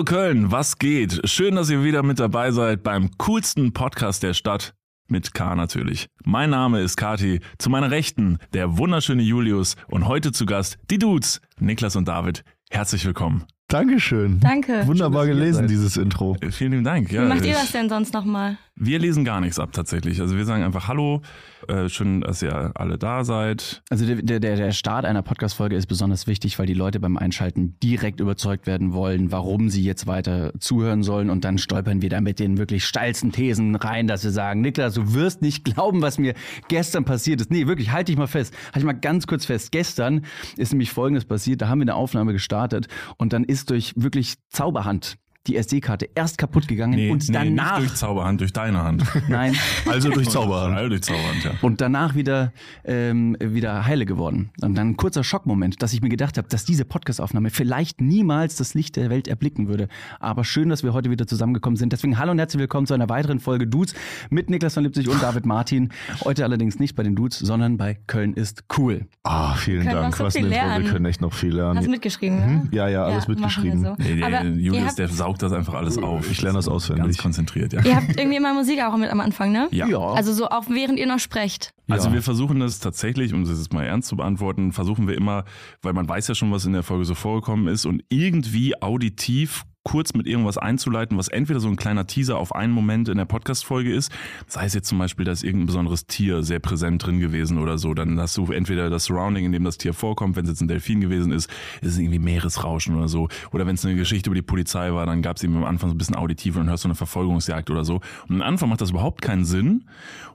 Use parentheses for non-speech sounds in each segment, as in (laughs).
Hallo Köln, was geht? Schön, dass ihr wieder mit dabei seid beim coolsten Podcast der Stadt. Mit K natürlich. Mein Name ist Kati. Zu meiner Rechten der wunderschöne Julius und heute zu Gast die Dudes, Niklas und David. Herzlich willkommen. Dankeschön. Danke. Wunderbar Schön, gelesen, dieses Intro. Äh, Vielen lieben Dank. Wie Ja, macht ihr das denn sonst nochmal? Wir lesen gar nichts ab tatsächlich. Also wir sagen einfach Hallo. Äh, schön, dass ihr alle da seid. Also der, der, der Start einer Podcast-Folge ist besonders wichtig, weil die Leute beim Einschalten direkt überzeugt werden wollen, warum sie jetzt weiter zuhören sollen. Und dann stolpern wir da mit den wirklich steilsten Thesen rein, dass wir sagen, Niklas, du wirst nicht glauben, was mir gestern passiert ist. Nee, wirklich, halt dich mal fest. Halt dich mal ganz kurz fest. Gestern ist nämlich Folgendes passiert. Da haben wir eine Aufnahme gestartet und dann ist durch wirklich Zauberhand die SD-Karte erst kaputt gegangen und nicht danach... durch Zauberhand, durch deine Hand. (laughs) nein, Also durch Zauberhand. Also durch Zauberhand, ja. und danach wieder, ähm, wieder heile geworden. Und dann ein kurzer Schockmoment, dass ich mir gedacht habe, dass diese Podcast-Aufnahme vielleicht niemals das Licht der Welt erblicken würde. Aber schön, dass wir heute wieder zusammengekommen sind. Deswegen hallo und herzlich willkommen zu einer weiteren Folge Dudes mit Niklas von Lipzig und David Martin. Heute allerdings nicht bei den Dudes, sondern bei Köln ist cool. Ah, vielen Wir können Dank. so Was ein Intro. Wir können echt noch viel lernen. Hast du mitgeschrieben, ne? Ja, ja, alles wir mitgeschrieben. so. Nee, der Julius, der saugt das einfach alles auf. Ich lerne das auswendig. Ganz konzentriert, ja. ihr habt irgendwie immer Musik auch mit am Anfang, ne? Ja. Also so auch während ihr noch sprecht. Also Ja. wir versuchen das tatsächlich, um das jetzt mal ernst zu beantworten, versuchen wir immer, weil man weiß ja schon, was in der Folge so vorgekommen ist und irgendwie auditiv kurz mit irgendwas einzuleiten, was entweder so ein kleiner Teaser auf einen Moment in der Podcast-Folge ist, sei es jetzt zum Beispiel, da ist irgendein besonderes Tier sehr präsent drin gewesen oder so, dann hast du entweder das Surrounding, in dem das Tier vorkommt, wenn es jetzt ein Delfin gewesen ist, ist es irgendwie Meeresrauschen oder so, oder wenn es eine Geschichte über die Polizei war, dann gab es eben am Anfang so ein bisschen auditiv und dann hörst du eine Verfolgungsjagd oder so. Und am Anfang macht das überhaupt keinen Sinn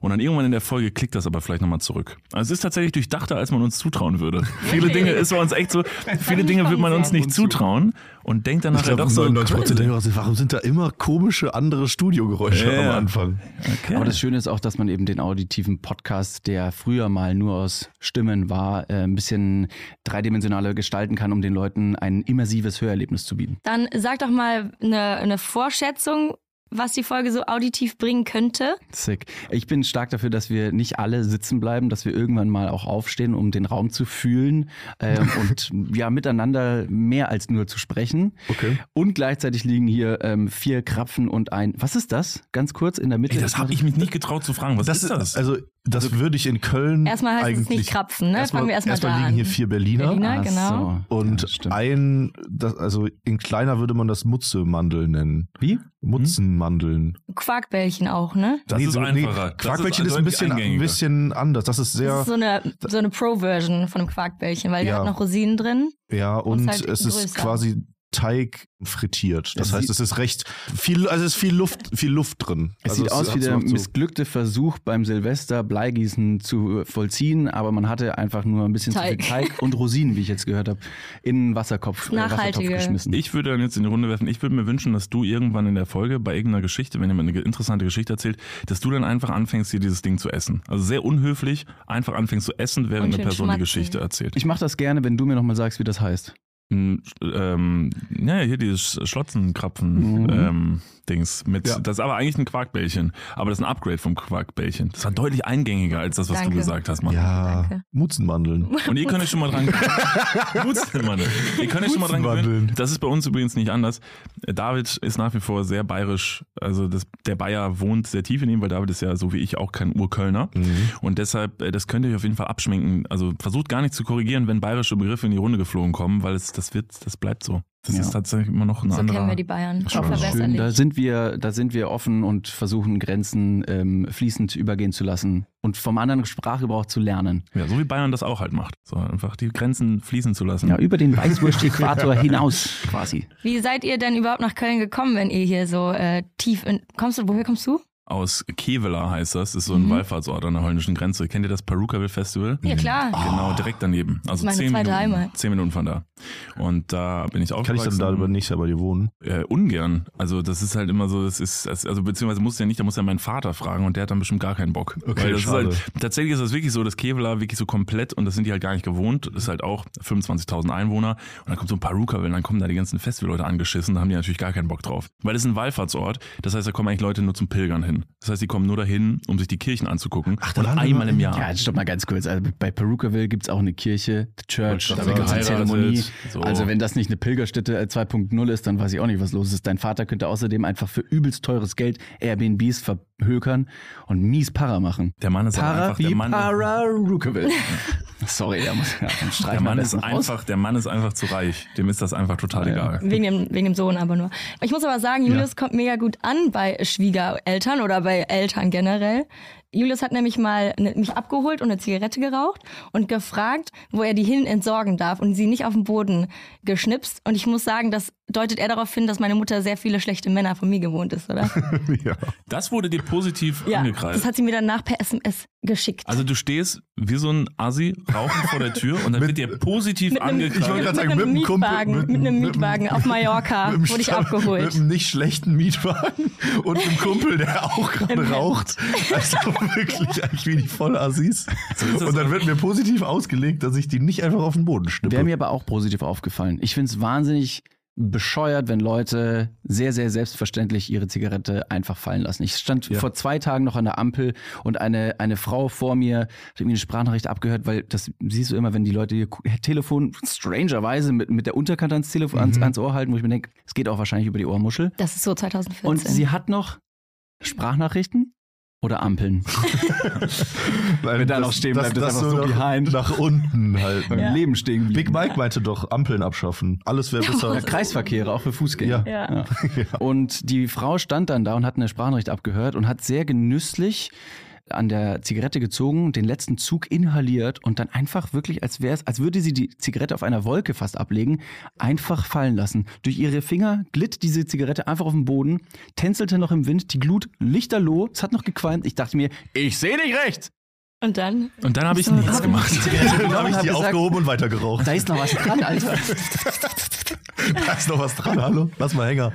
und dann irgendwann in der Folge klickt das aber vielleicht nochmal zurück. Also es ist tatsächlich durchdachter, als man uns zutrauen würde. (laughs) Viele Dinge ist bei uns echt so, viele Dinge wird man uns nicht zutrauen und denkt dann nachher glaube, doch so, 99% der Hörer sind, warum sind da immer komische andere Studiogeräusche Ja. am Anfang? okay. Aber das Schöne ist auch, dass man eben den auditiven Podcast, der früher mal nur aus Stimmen war, äh, ein bisschen dreidimensionaler gestalten kann, um den Leuten ein immersives Hörerlebnis zu bieten. Dann sag doch mal eine, eine Vorschätzung, was die Folge so auditiv bringen könnte. Sick. Ich bin stark dafür, dass wir nicht alle sitzen bleiben, dass wir irgendwann mal auch aufstehen, um den Raum zu fühlen ähm, (laughs) und ja miteinander mehr als nur zu sprechen. Okay. Und gleichzeitig liegen hier ähm, vier Krapfen und ein. Was ist das? Ganz kurz in der Mitte. Ey, das habe ich mich nicht getraut zu fragen. Was Das ist das? Also, das würde ich in Köln Erstmal heißt es eigentlich nicht Krapfen, ne? Erstmal, Fangen wir erstmal erstmal da liegen an. hier vier Berliner. Berliner. Genau. so. Und Ja, ein, das, also in kleiner würde man das Mutzelmandel nennen. Wie? Mutzenmandeln. Quackbällchen auch, ne? Das ist so- einfacher. Das Quarkbällchen ist ist, ein bisschen, ein bisschen anders. Das ist Das sehr, ist so eine, so eine Pro-Version von einem Quackbällchen, weil der Ja. hat noch Rosinen drin. ja, und halt es ist größer. quasi Teig frittiert. Das Es heißt, es ist recht viel, also es ist viel Luft, viel Luft drin. Es also sieht aus hat wie der so- missglückte Versuch beim Silvester Bleigießen zu äh, vollziehen, aber man hatte einfach nur ein bisschen Teig. zu viel Teig und Rosinen, wie ich jetzt gehört habe, in einen Wasserkopf, äh, Wassertopf geschmissen. Ich würde dann jetzt in die Runde werfen, ich würde mir wünschen, dass du irgendwann in der Folge bei irgendeiner Geschichte, wenn jemand eine interessante Geschichte erzählt, dass du dann einfach anfängst, hier dieses Ding zu essen. Also sehr unhöflich, einfach anfängst zu essen, während eine Person die schmatzen. Geschichte erzählt. Ich mache das gerne, wenn du mir nochmal sagst, wie das heißt. Mm, Ähm, ja, hier dieses Schlotzenkrapfen Mhm. ähm, Dings mit Ja. das ist aber eigentlich ein Quarkbällchen, aber das ist ein Upgrade vom Quarkbällchen. Das war deutlich eingängiger als das, was Danke. du gesagt hast, Mann. Ja, Danke. Mutzenmandeln. (laughs) Und ihr könnt euch schon mal dran (laughs) Mutzelmann. Ihr könnt euch schon mal dran gewöhnen. Das ist bei uns übrigens nicht anders. David ist nach wie vor sehr bayerisch. Also das, der Bayer wohnt sehr tief in ihm, weil David ist ja so wie ich auch kein Urkölner. Mhm. Und deshalb, äh, das könnt ihr euch auf jeden Fall abschminken. Also versucht gar nicht zu korrigieren, wenn bayerische Begriffe in die Runde geflogen kommen, weil es, das wird, das bleibt so. Das Ja. ist tatsächlich immer noch ein So anderer. kennen wir die Bayern. Schön, da sind wir, da sind wir offen und versuchen Grenzen ähm, fließend übergehen zu lassen und vom anderen Sprachgebrauch zu lernen. Ja, so wie Bayern das auch halt macht. So einfach die Grenzen fließen zu lassen. Ja, über den (laughs) Weißwurst-Äquator hinaus quasi. Wie seid ihr denn überhaupt nach Köln gekommen, wenn ihr hier so äh, tief in. Kommst du, woher kommst du? Aus Kevela heißt das, ist so ein Mhm. Wallfahrtsort an der holländischen Grenze. Kennt ihr das Perukaville Festival? Ja, klar. Genau, direkt daneben. Also meine zehn zweite Minuten, Heimat. zehn Minuten von da. Und da bin ich auch Kann ich dann da aber nicht aber dir wohnen? Äh, ungern. Also das ist halt immer so, das ist, also beziehungsweise muss ja nicht, da muss ja mein Vater fragen und der hat dann bestimmt gar keinen Bock. Okay, Weil das schade. Ist halt, tatsächlich ist das wirklich so, das Kevlar wirklich so komplett und das sind die halt gar nicht gewohnt. Das ist halt auch 25.000 Einwohner und dann kommt so ein Perukaville und dann kommen da die ganzen Festivalleute angeschissen, da haben die natürlich gar keinen Bock drauf. Weil es ist ein Wallfahrtsort, das heißt, da kommen eigentlich Leute nur zum Pilgern hin. Pilgerin. Das heißt, die kommen nur dahin, um sich die Kirchen anzugucken. Ach, da und einmal mal im Jahr. Ja, jetzt stopp mal ganz kurz. Also bei Perukaville gibt es auch eine Kirche, the Church, da gibt es eine. Zeremonie. So. Also wenn das nicht eine Pilgerstätte äh, 2.0 ist, dann weiß ich auch nicht, was los ist. Dein Vater könnte außerdem einfach für übelst teures Geld Airbnbs verhökern und mies Para machen. Der Mann ist Para einfach wie der Mann. Perukaville. (laughs) Sorry, der muss ja, Der Mann, ist einfach, der Mann ist einfach zu reich. Dem ist das einfach total Ja, ja. egal. Wegen dem, wegen dem Sohn aber nur. Ich muss aber sagen, Julius kommt mega gut an bei Schwiegereltern oder bei Eltern generell. Julius hat nämlich mal ne- mich abgeholt und eine Zigarette geraucht und gefragt, wo er die hin entsorgen darf und sie nicht auf den Boden geschnipst. Und ich muss sagen, das deutet er darauf hin, dass meine Mutter sehr viele schlechte Männer von mir gewohnt ist, oder? (laughs) ja. Das wurde dir positiv ja, angekreidet. das hat sie mir danach per SMS geschickt. Also du stehst wie so ein Assi rauchend vor der Tür und dann wird dir positiv mit einem, ich wollte gerade sagen, mit einem mit Mietwagen, mit- mit, einem mit- Mietwagen auf Mallorca Mit wurde ich Sta- Mit abgeholt. einem nicht schlechten Mietwagen und einem Kumpel, der auch (laughs) gerade raucht. Also (laughs) wirklich eigentlich wie die Vollassis. So Und dann wird mir positiv ausgelegt, dass ich die nicht einfach auf den Boden schnippe. Wäre mir aber auch positiv aufgefallen. Ich finde es wahnsinnig bescheuert, wenn Leute sehr, sehr selbstverständlich ihre Zigarette einfach fallen lassen. Ich stand Ja. vor zwei Tagen noch an der Ampel und eine, eine Frau vor mir hat irgendwie eine Sprachnachricht abgehört, weil das siehst du immer, wenn die Leute ihr Telefon strangerweise mit, mit der Unterkante ans Telefon ans, Mhm. ans Ohr halten, wo ich mir denke, es geht auch wahrscheinlich über die Ohrmuschel. Das ist so 2014. Und sie hat noch Sprachnachrichten oder Ampeln. (laughs) Weil Wenn da noch stehen bleibt, ist einfach so nach, behind. nach unten halten. Im Ja. Leben stehen geblieben. Big Mike meinte doch, Ampeln abschaffen. Alles wäre besser. Ja, Kreisverkehre, auch für Fußgänger. Ja. (laughs) ja. Und die Frau stand dann da und hat eine Sprachnachricht abgehört und hat sehr genüsslich an der Zigarette gezogen, den letzten Zug inhaliert und dann einfach wirklich, als wäre es, als würde sie die Zigarette auf einer Wolke fast ablegen, einfach fallen lassen. Durch ihre Finger glitt diese Zigarette einfach auf den Boden, tänzelte noch im Wind, die Glut lichterloh, es hat noch gequalmt. Ich dachte mir, ich sehe nicht recht. Und dann? Und dann habe ich So, nichts gemacht. (laughs) Dann habe ich die gesagt, aufgehoben und weitergeraucht. Da ist noch was dran, (laughs) Alter. Da ist noch was dran, hallo? Lass mal Hänger.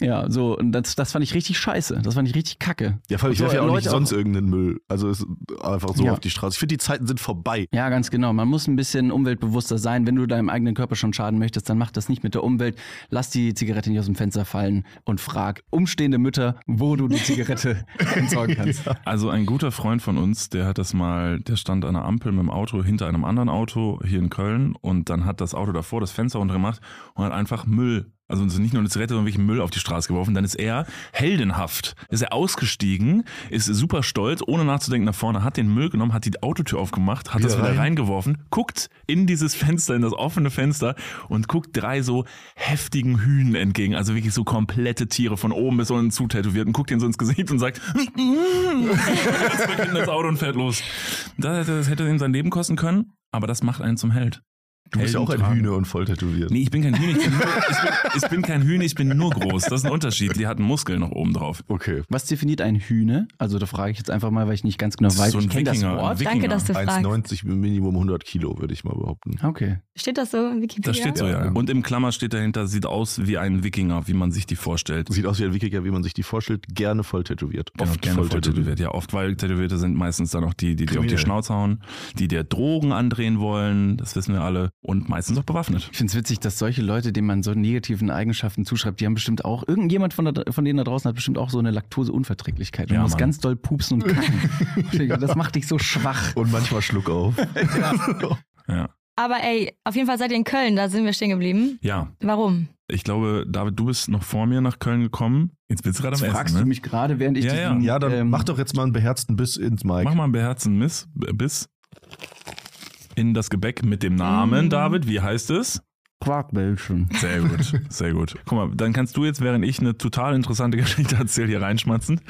ja, so, und das, das fand ich richtig scheiße. Das fand ich richtig kacke. Ja, vor allem, ich So, werfe ja auch nicht Leute sonst irgendeinen Müll. Also es ist einfach so Ja. auf die Straße. Ich finde, die Zeiten sind vorbei. Ja, ganz genau. Man muss ein bisschen umweltbewusster sein. Wenn du deinem eigenen Körper schon schaden möchtest, dann mach das nicht mit der Umwelt. Lass die Zigarette nicht aus dem Fenster fallen und frag umstehende Mütter, wo du die Zigarette (laughs) entsorgen kannst. Also ein guter Freund von uns, der hat das mal, der stand an der Ampel mit dem Auto hinter einem anderen Auto hier in Köln und dann hat das Auto davor das Fenster runtergemacht und hat einfach Müll, also nicht nur eine Zigarette, sondern wirklich Müll auf die Straße geworfen. Dann ist er heldenhaft, ist er ausgestiegen, ist super stolz, ohne nachzudenken nach vorne, hat den Müll genommen, hat die Autotür aufgemacht, hat Wieder das wieder rein. reingeworfen, guckt in dieses Fenster, in das offene Fenster und guckt drei so heftigen Hühnen entgegen, also wirklich so komplette Tiere von oben bis unten zutätowiert und guckt ihnen so ins Gesicht und sagt, (laughs) jetzt beginnt das Auto und fährt los. Das, das hätte ihm sein Leben kosten können, aber das macht einen zum Held. Du bist ja auch ein Helden Hühner und voll tätowiert. Nee, ich bin kein Hühner, ich bin, nur, ich, bin, ich bin kein Hühner, ich bin nur groß. Das ist ein Unterschied. Die hatten Muskeln noch oben drauf. Okay. Was definiert ein Hühne? Also da frage ich jetzt einfach mal, weil ich nicht ganz genau ist weiß. so ein ich kenne das Wikinger, Wort. Danke, dass du fragst. 1,90 Minimum 100 Kilo, würde ich mal behaupten. Okay. Steht das so in Wikipedia? Das steht so, ja. Ja. Und im Klammer steht dahinter, sieht aus wie ein Wikinger, wie man sich die vorstellt. Sieht aus wie ein Wikinger, wie man sich die vorstellt. Gerne voll tätowiert. Genau, Oft gerne voll tätowiert. Ja, oft, weil Tätowierte sind meistens dann auch die, die, die auf die. Schnauze hauen, die der Drogen andrehen wollen, das wissen wir alle, und meistens auch bewaffnet. Ich finde es witzig, dass solche Leute, denen man so negativen Eigenschaften zuschreibt, die haben bestimmt auch, irgendjemand von, da, von denen da draußen hat bestimmt auch so eine Laktoseunverträglichkeit und Ja, muss Mann. ganz doll pupsen und kacken. (laughs) Denke, das macht dich so schwach. Und manchmal Schluck auf. (laughs) Ja. Aber ey, auf jeden Fall seid ihr in Köln, da sind wir stehen geblieben. ja, Warum? ich glaube, David, du bist noch vor mir nach Köln gekommen. Jetzt bist du gerade am Jetzt Essen, fragst ne? du mich gerade, während ich Ja, ja. diesen, Ja, dann ähm, mach doch jetzt mal einen beherzten Biss ins Mic. Mach mal einen beherzten Miss, Biss in das Gebäck mit dem Namen, Mm. David. Wie heißt es? Quarkbällchen. Sehr gut, sehr gut. Guck mal, dann kannst du jetzt, während ich eine total interessante (laughs) Geschichte erzähle, hier reinschmatzen.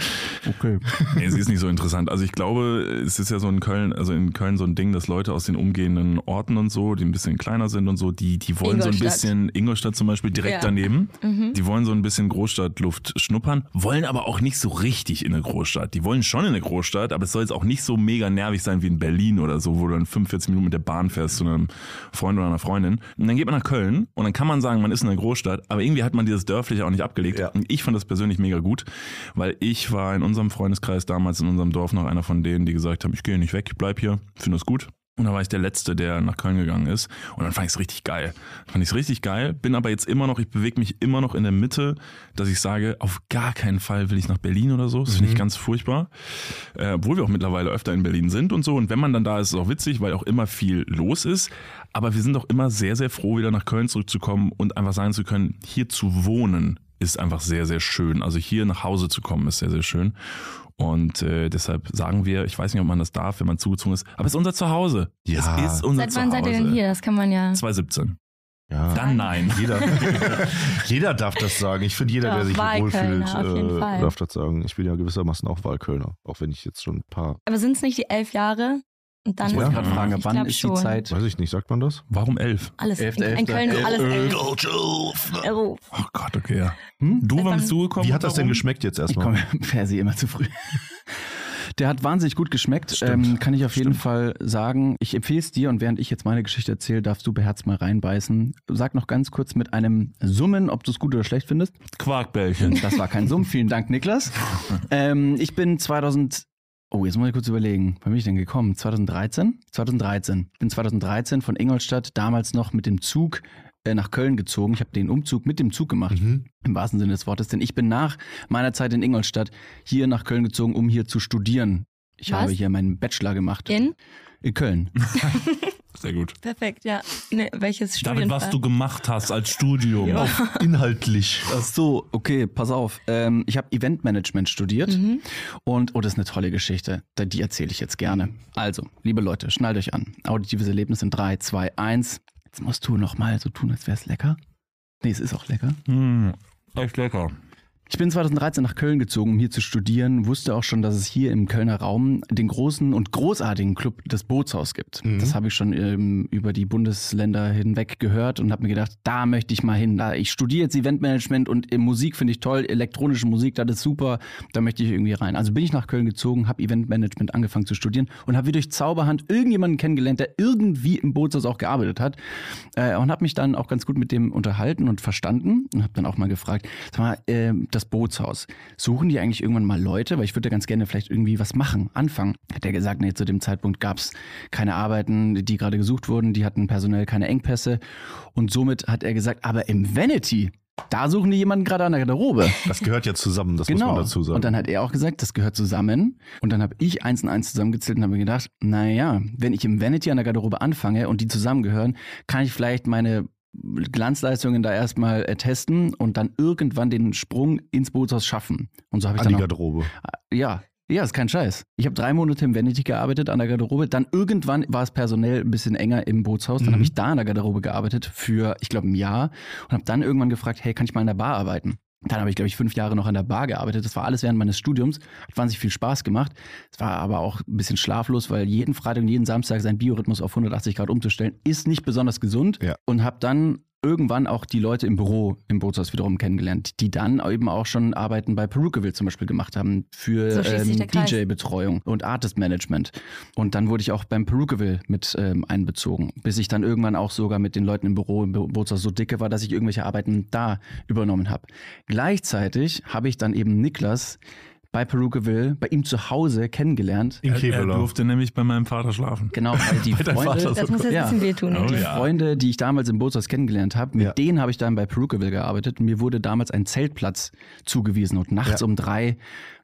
Okay. Nee, sie ist nicht so interessant. Also ich glaube, es ist ja so in Köln, also in Köln so ein Ding, dass Leute aus den umgehenden Orten und so, die ein bisschen kleiner sind und so, die, die wollen so ein bisschen, Ingolstadt zum Beispiel direkt Ja. daneben, Mhm. die wollen so ein bisschen Großstadtluft schnuppern, wollen aber auch nicht so richtig in eine Großstadt. Die wollen schon in eine Großstadt, aber es soll jetzt auch nicht so mega nervig sein wie in Berlin oder so, wo du dann 45 Minuten mit der Bahn fährst zu einem Freund oder einer Freundin. Und dann geht man nach Köln und dann kann man sagen, man ist in einer Großstadt, aber irgendwie hat man dieses Dörfliche auch nicht abgelegt. Ja. Und ich fand das persönlich mega gut, weil ich war in unserem Freundeskreis damals in unserem Dorf noch einer von denen, die gesagt haben, ich gehe nicht weg, ich bleib hier, finde das gut. Und da war ich der Letzte, der nach Köln gegangen ist. Und dann fand ich es richtig geil. Fand ich es richtig geil. Bin aber jetzt immer noch, ich bewege mich immer noch in der Mitte, dass ich sage, auf gar keinen Fall will ich nach Berlin oder so. Das finde ich ganz furchtbar. Äh, obwohl wir auch mittlerweile öfter in Berlin sind und so. Und wenn man dann da ist, ist es auch witzig, weil auch immer viel los ist. Aber wir sind auch immer sehr, sehr froh, wieder nach Köln zurückzukommen und einfach sagen zu können, hier zu wohnen ist einfach sehr, sehr schön. Also hier nach Hause zu kommen ist sehr, sehr schön. Und äh, deshalb sagen wir, ich weiß nicht, ob man das darf, wenn man zugezogen ist, aber es ist unser Zuhause. Ja. Es ist unser Seit wann Zuhause. seid ihr denn hier? Das kann man ja. 2017. Ja. Dann nein. (laughs) Jeder, (laughs) jeder darf das sagen. Ich finde, jeder, Doch, der sich wohlfühlt, äh, darf das sagen. Ich bin ja gewissermaßen auch Wahlkölner, auch wenn ich jetzt schon ein paar, Aber sind es nicht die elf Jahre? Und dann Ich wollte gerade fragen, Ich wann ist schon. die Zeit? weiß ich nicht, sagt man das? Warum elf? alles. Elfte, in, in Köln ist alles elf. Oh Oh. Gott, okay. Ja. Hm? Du, wann wann- bist du gekommen? Wie hat das denn geschmeckt jetzt Ich erstmal? komme (laughs) per se immer zu früh. (laughs) Der hat wahnsinnig gut geschmeckt, ähm, kann ich auf jeden Stimmt. Fall sagen. Ich empfehle es dir und während ich jetzt meine Geschichte erzähle, darfst du beherzt mal reinbeißen. Sag noch ganz kurz mit einem Summen, ob du es gut oder schlecht findest. Quarkbällchen. Das war kein Summ. (laughs) Vielen Dank, Niklas. Ähm, ich bin 2000. Oh, jetzt muss ich kurz überlegen. Wann bin ich denn gekommen? 2013? 2013. Ich bin 2013 von Ingolstadt damals noch mit dem Zug äh, nach Köln gezogen. Ich habe den Umzug mit dem Zug gemacht. Mhm. Im wahrsten Sinne des Wortes. Denn ich bin nach meiner Zeit in Ingolstadt hier nach Köln gezogen, um hier zu studieren. Ich Was? habe hier meinen Bachelor gemacht. In? In Köln. (laughs) (laughs) Sehr gut. Perfekt, ja. Ne, welches David, Studienfach? was du gemacht hast als Studium. Ja. (laughs) Inhaltlich. Ach so, okay, pass auf. Ähm, ich habe Eventmanagement studiert Mhm. und, oh, das ist eine tolle Geschichte. Da- Die erzähle ich jetzt gerne. Also, liebe Leute, schnallt euch an. Auditives Erlebnis in 3, 2, 1. Jetzt musst du nochmal so tun, als wäre es lecker. Nee, es ist auch lecker. Hm, echt lecker. Ich bin 2013 nach Köln gezogen, um hier zu studieren, wusste auch schon, dass es hier im Kölner Raum den großen und großartigen Club des Bootshaus gibt. Mhm. Das habe ich schon ähm, über die Bundesländer hinweg gehört und habe mir gedacht, da möchte ich mal hin. Da, ich studiere jetzt Eventmanagement und äh, Musik finde ich toll, elektronische Musik, das ist super, da möchte ich irgendwie rein. Also bin ich nach Köln gezogen, habe Eventmanagement angefangen zu studieren und habe wie durch Zauberhand irgendjemanden kennengelernt, der irgendwie im Bootshaus auch gearbeitet hat äh, und habe mich dann auch ganz gut mit dem unterhalten und verstanden und habe dann auch mal gefragt, sag mal, äh, das Bootshaus, suchen die eigentlich irgendwann mal Leute? Weil ich würde da ganz gerne vielleicht irgendwie was machen, anfangen. Hat er gesagt, nee, zu dem Zeitpunkt gab es keine Arbeiten, die gerade gesucht wurden, die hatten personell keine Engpässe und somit hat er gesagt, aber im Vanity, da suchen die jemanden gerade an der Garderobe. Das gehört ja zusammen, das muss Genau. man dazu sagen. Und dann hat er auch gesagt, das gehört zusammen. Und dann habe ich eins und eins zusammengezählt und habe mir gedacht, naja, wenn ich im Vanity an der Garderobe anfange und die zusammengehören, kann ich vielleicht meine Glanzleistungen da erstmal äh, testen und dann irgendwann den Sprung ins Bootshaus schaffen. Und so habe ich An die dann auch, Garderobe. ja, ja, ist kein Scheiß. Ich habe drei Monate im Vanity gearbeitet an der Garderobe. Dann irgendwann war es personell ein bisschen enger im Bootshaus. Dann Mhm. habe ich da an der Garderobe gearbeitet für, ich glaube, ein Jahr und habe dann irgendwann gefragt, hey, kann ich mal in der Bar arbeiten? Dann habe ich, glaube ich, fünf Jahre noch an der Bar gearbeitet. Das war alles während meines Studiums. Hat wahnsinnig viel Spaß gemacht. Es war aber auch ein bisschen schlaflos, weil jeden Freitag und jeden Samstag seinen Biorhythmus auf 180 Grad umzustellen, ist nicht besonders gesund. Ja. Und habe dann irgendwann auch die Leute im Büro im Bootshaus wiederum kennengelernt, die dann eben auch schon Arbeiten bei Perukaville zum Beispiel gemacht haben für So ähm. DJ-Betreuung und Artist-Management. Und dann wurde ich auch beim Perukaville mit ähm, einbezogen, bis ich dann irgendwann auch sogar mit den Leuten im Büro im Bo- Bootshaus so dicke war, dass ich irgendwelche Arbeiten da übernommen habe. Gleichzeitig habe ich dann eben Niklas bei Perukaville, bei ihm zu Hause kennengelernt. In Er, er durfte nämlich bei meinem Vater schlafen. Genau, weil die (laughs) Freunde, Das muss jetzt Ja. ein bisschen wehtun. Oh, Niklas. die ja. Freunde, die ich damals im Bootshaus kennengelernt habe, mit Ja. denen habe ich dann bei Perukaville gearbeitet und mir wurde damals ein Zeltplatz zugewiesen und nachts Ja. um drei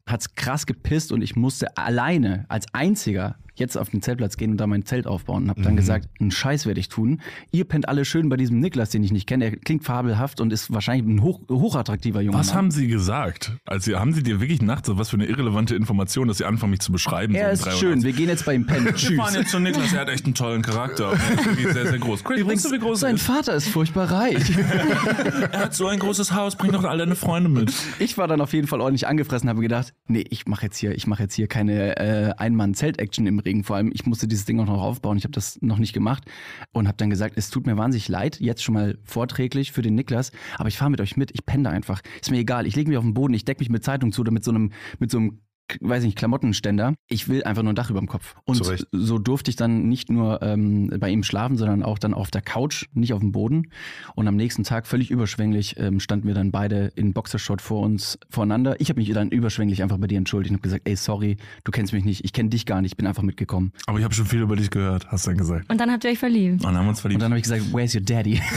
hat's krass gepisst und ich musste alleine als einziger jetzt auf den Zeltplatz gehen und da mein Zelt aufbauen und habe dann Mhm. gesagt, einen Scheiß werde ich tun. Ihr pennt alle schön bei diesem Niklas, den ich nicht kenne. Er klingt fabelhaft und ist wahrscheinlich ein hoch, hochattraktiver junger Was Mann. haben sie gesagt? Also haben sie dir wirklich nachts, so was für eine irrelevante Information, dass sie anfangen, mich zu beschreiben? er so ist schön, wir gehen jetzt bei ihm pennen. (laughs) Wir Tschüss. fahren jetzt zu Niklas, er hat echt einen tollen Charakter. (laughs) Er ist sehr, sehr groß. Chris, Übrigens, du, wie groß sein ist? Vater ist furchtbar reich. (laughs) Er hat so ein großes Haus, bring doch alle deine Freunde mit. Ich war dann auf jeden Fall ordentlich angefressen, habe gedacht, nee, ich mache jetzt hier, ich mache jetzt hier keine äh, Ein-Mann-Zelt-Action im Regen. Vor allem, ich musste dieses Ding auch noch aufbauen. Ich habe das noch nicht gemacht und habe dann gesagt, es tut mir wahnsinnig leid, jetzt schon mal vorträglich für den Niklas, aber ich fahre mit euch mit. Ich penne einfach. Ist mir egal. Ich lege mich auf den Boden, ich decke mich mit Zeitung zu oder mit so einem mit so einem weiß nicht, Klamottenständer. Ich will einfach nur ein Dach über dem Kopf. Und Zu Recht. so durfte ich dann nicht nur ähm, bei ihm schlafen, sondern auch dann auf der Couch, nicht auf dem Boden. Und am nächsten Tag völlig überschwänglich ähm, standen wir dann beide in Boxershot vor uns voreinander. Ich habe mich dann überschwänglich einfach bei dir entschuldigt und habe gesagt, ey, sorry, du kennst mich nicht, ich kenne dich gar nicht, ich bin einfach mitgekommen. Aber ich habe schon viel über dich gehört, hast du dann gesagt. Und dann habt ihr euch verliebt. Und dann haben wir uns Und verliebt. dann habe ich gesagt, where's your daddy? (laughs)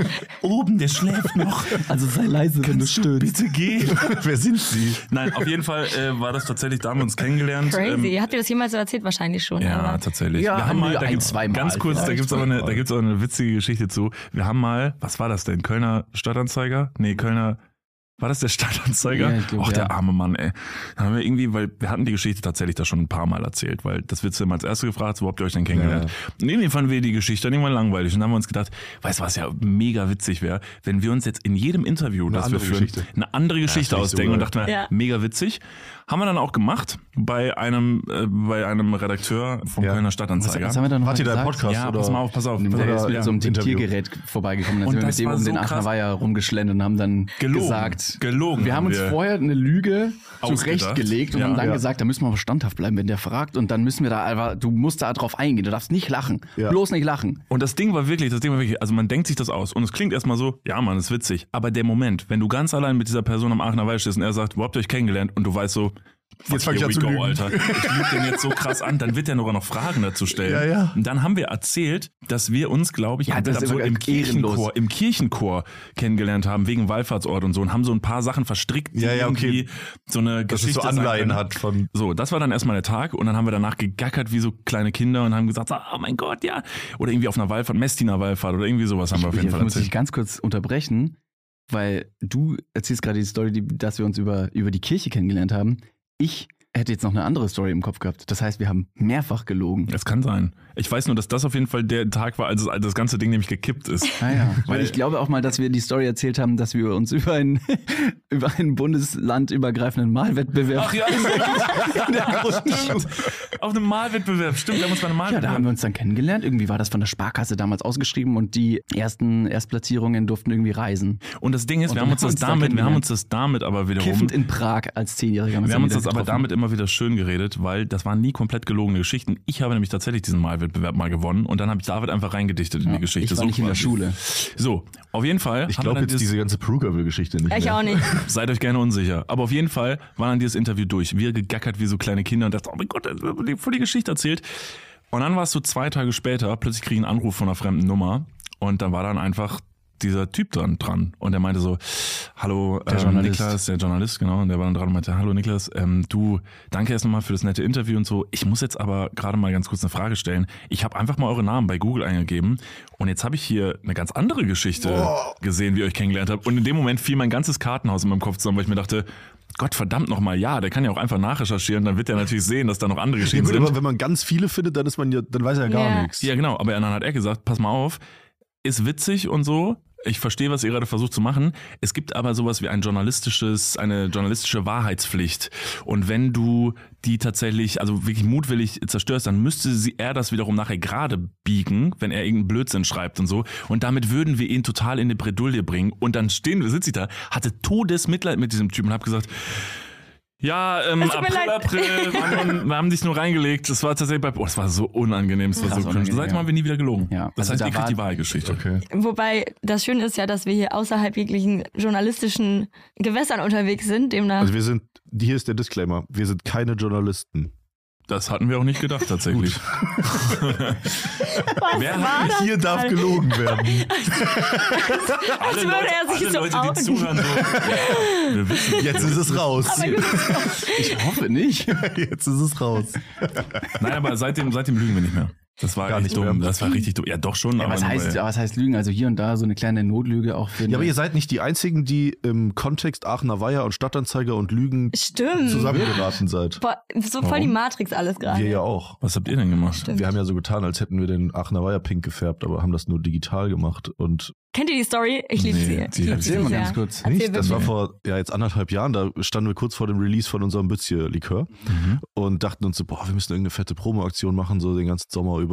(laughs) Oben, der schläft noch. Also sei leise, wenn du stöhnst. Bitte geh. (laughs) Wer sind Sie? Nein, auf jeden Fall äh, war das tatsächlich, da haben wir uns kennengelernt. Crazy. Ähm, Habt ihr das jemals erzählt? Wahrscheinlich schon. ja, aber tatsächlich. Ja, wir haben mal, da ein, gibt's- zweimal Ganz kurz, da vielleicht. gibt's auch eine, da gibt's auch eine witzige Geschichte zu. Wir haben mal, was war das denn? Kölner Stadtanzeiger? Nee, Kölner, war das der Stadtanzeiger? Ja, glaub, Och, der ja. arme Mann, ey. Dann haben wir irgendwie, weil wir hatten die Geschichte tatsächlich da schon ein paar Mal erzählt, weil das wird immer als erste gefragt, so habt ihr euch denn kennengelernt? Und irgendwie fanden wir die Geschichte dann irgendwann langweilig und dann haben wir uns gedacht, weißt du, was ja mega witzig wäre, wenn wir uns jetzt in jedem Interview, das wir führen, Geschichte. eine andere Geschichte finde ich so ausdenken und dachten wir, Ja. mega witzig. Haben wir dann auch gemacht bei einem, äh, bei einem Redakteur vom Ja. Kölner Was, Stadtanzeiger. was haben wir da noch Wart ihr da? Podcast? ja, oder? pass mal auf, pass auf. Der ist mit ja, so einem. Diktiergerät vorbeigekommen. Dann Und sind wir mit dem um so den. Aachener Weiher rumgeschlendert und haben dann Gelogen. gesagt, Gelogen Wir haben haben uns wir. vorher eine Lüge zurechtgelegt und Ja. haben dann Ja. gesagt, da müssen wir aber standhaft bleiben, wenn der fragt. Und dann müssen wir da einfach, du musst da drauf eingehen. Du darfst nicht lachen. Ja. Bloß nicht lachen. Und das Ding war wirklich, das Ding war wirklich, also man denkt sich das aus und es klingt erstmal so, ja Mann, ist witzig. Aber der Moment, wenn du ganz allein mit dieser Person am Aachener Weih stehst und er sagt, wo habt ihr euch kennengelernt? Und du weißt so, Jetzt fang ich an zu go. Alter. Ich lüge den jetzt so krass an, dann wird der nur noch Fragen dazu stellen. Ja, ja. Und dann haben wir erzählt, dass wir uns, glaube ich, Ja, so im. Kirchenchor, im Kirchenchor kennengelernt haben, wegen Wallfahrtsort und so und haben so ein paar Sachen verstrickt, die Ja, ja, okay. irgendwie so eine Dass es Geschichte so Anleihen hat von. So, das war dann erstmal der Tag und dann haben wir danach gegackert wie so kleine Kinder und haben gesagt, oh mein Gott, ja. Oder irgendwie auf einer Wallfahrt, Messdiener Wallfahrt oder irgendwie sowas haben wir auf jeden Fall muss ich erzählt. ganz kurz unterbrechen, weil du erzählst gerade die Story, die, dass wir uns über, über die Kirche kennengelernt haben. Ich hätte jetzt noch eine andere Story im Kopf gehabt. Das heißt, wir haben mehrfach gelogen. Das kann sein. Ich weiß nur, dass das auf jeden Fall der Tag war, als das, ganze Ding nämlich gekippt ist. Ah ja, (laughs) weil Weil- ich glaube auch mal, dass wir die Story erzählt haben, dass wir uns über einen, (laughs) über einen bundeslandübergreifenden Malwettbewerb. ja, (laughs) stimmt. Auf einem Malwettbewerb, stimmt, wir haben uns bei einem Ja, da Malwettbewerb. haben wir uns dann kennengelernt. Irgendwie war das von der Sparkasse damals ausgeschrieben und die ersten Erstplatzierungen durften irgendwie reisen. und das Ding ist, Und wir haben uns das damit, wir haben uns das damit aber wiederum. Kiffend in Prag als Zehnjähriger. Wir haben uns das aber damit immer wieder schön geredet, weil das waren nie komplett gelogene Geschichten. Ich habe nämlich tatsächlich diesen Malwettbewerb mal gewonnen und dann habe ich David einfach reingedichtet in die Geschichte. Ich war So nicht in der. Schule. So, auf jeden Fall. Ich glaube jetzt diese ganze Prugerville-Geschichte nicht. Ich mehr. auch nicht. (laughs) Seid euch gerne unsicher. Aber auf jeden Fall war dann dieses Interview durch. Wir gegackert wie so kleine Kinder und dachten, oh mein Gott, voll die Geschichte erzählt. Und dann war es so zwei Tage später, plötzlich kriege ich einen Anruf von einer fremden Nummer und dann war dann einfach dieser Typ dann dran und der meinte so, hallo Der ähm, Journalist. Niklas, der Journalist, genau, und der war dann dran und meinte, hallo Niklas, ähm, du, danke erst nochmal für das nette Interview und so. Ich muss jetzt aber gerade mal ganz kurz eine Frage stellen. Ich habe einfach mal eure Namen bei Google eingegeben und jetzt habe ich hier eine ganz andere Geschichte gesehen, wie ihr euch kennengelernt habt. Und in dem Moment fiel mein ganzes Kartenhaus in meinem Kopf zusammen, weil ich mir dachte, Gott verdammt nochmal, ja, der kann ja auch einfach nachrecherchieren, dann wird er natürlich sehen, dass da noch andere Geschichten sind. aber wenn man ganz viele findet, dann ist man ja, dann weiß er ja gar Ja. nichts. Ja, genau. Aber dann hat er gesagt, pass mal auf, ist witzig und so. Ich verstehe, was ihr gerade versucht zu machen. Es gibt aber sowas wie ein journalistisches, eine journalistische Wahrheitspflicht. Und wenn du die tatsächlich, also wirklich mutwillig zerstörst, dann müsste sie, er das wiederum nachher gerade biegen, wenn er irgendeinen Blödsinn schreibt und so. Und damit würden wir ihn total in eine Bredouille bringen. Und dann stehen wir, sitze ich da, hatte Todesmitleid mit diesem Typen und habe gesagt, ja, ähm, April, leid. April, (laughs) wir haben, wir haben dich nur reingelegt. Das war tatsächlich bei, oh, das war so unangenehm, das war Krass so cringe. Seitdem haben wir nie wieder gelogen. Ja, Das also heißt, da ihr kriegt die Wahlgeschichte. Okay. Wobei das Schöne ist ja, dass wir hier außerhalb jeglichen journalistischen Gewässern unterwegs sind. Demnach. Also wir sind, hier ist der Disclaimer, wir sind keine Journalisten. Das hatten wir auch nicht gedacht, tatsächlich. (laughs) Wer? Hier darf gelogen werden. (laughs) alle würde er sich alle so Leute, die outen. zuhören, so, ja, wir wissen. Jetzt ist es raus. Ich hoffe nicht. (laughs) Jetzt ist es raus. Nein, aber seitdem, seitdem lügen wir nicht mehr. Das war Gar nicht dumm. mehr. Das war richtig dumm. Ja, doch schon. Ja, aber was, heißt, was heißt Lügen? Also hier und da so eine kleine Notlüge auch für Ja, aber ihr seid nicht die einzigen, die im Kontext Aachener Weiher und Stadtanzeiger und Lügen Stimmt. zusammengeraten seid. Boah, so voll die Matrix alles gerade. Wir ja auch. was habt ihr denn gemacht? Stimmt. Wir haben ja so getan, als hätten wir den Aachener Weiher pink gefärbt, aber haben das nur digital gemacht und Kennt ihr die Story? Ich liebe Nee, sie. die so mal ganz kurz. Erzähl Nicht? Das war vor ja, jetzt anderthalb Jahren, da standen wir kurz vor dem Release von unserem Bützje-Likör Mhm. und dachten uns so, boah, wir müssen irgendeine fette Promo-Aktion machen, so den ganzen Sommer über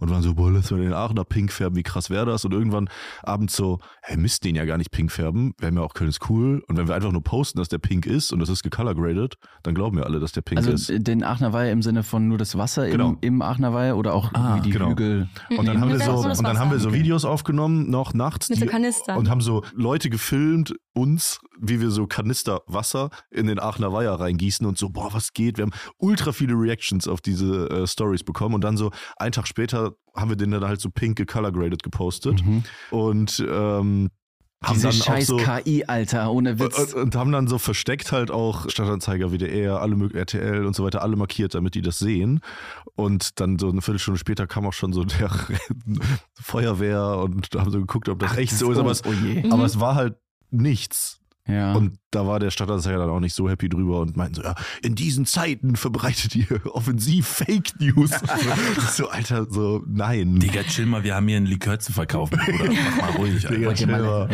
und waren so, boah, lass mal den Aachener pink färben, wie krass wäre das? Und irgendwann abends so, hey, müssten den ja gar nicht pink färben, wir haben ja auch Köln ist cool und wenn wir einfach nur posten, dass der pink ist und das ist gecolor-graded, dann glauben wir alle, dass der pink Also ist. äh, den Aachener Weiher im Sinne von nur das Wasser Genau. im, im Aachener Weiher oder auch Ah, wie die genau. Hügel. Und dann haben wir so, und dann haben wir so. Videos aufgenommen, noch nachts. Mit so die- Kanistern. Und haben so Leute gefilmt, uns, wie wir so Kanister Wasser in den Aachener Weiher reingießen und so, boah, was geht? Wir haben ultra viele Reactions auf diese äh, Stories bekommen und dann so einen Tag später haben wir den dann halt so pink gecolor-graded gepostet Mhm. und ähm, haben Diese dann auch scheiß so KI, Alter, ohne Witz. und, und haben dann so versteckt halt auch Stadtanzeiger, WDR, alle RTL und so weiter, alle markiert, damit die das sehen. Und dann so eine Viertelstunde später kam auch schon so der (laughs) Feuerwehr und haben so geguckt, ob das echt so ist. Aber es, oh. Mhm. aber es war halt nichts. Ja. Und da war der Stadtanzeiger dann auch nicht so happy drüber und meinten so, ja, in diesen Zeiten verbreitet ihr (laughs) offensiv Fake News. (laughs) so, Alter, so, nein. Digga, chill mal, wir haben hier einen Likör zu verkaufen, Bruder. (laughs) Mach mal ruhig. Digga, chill mal.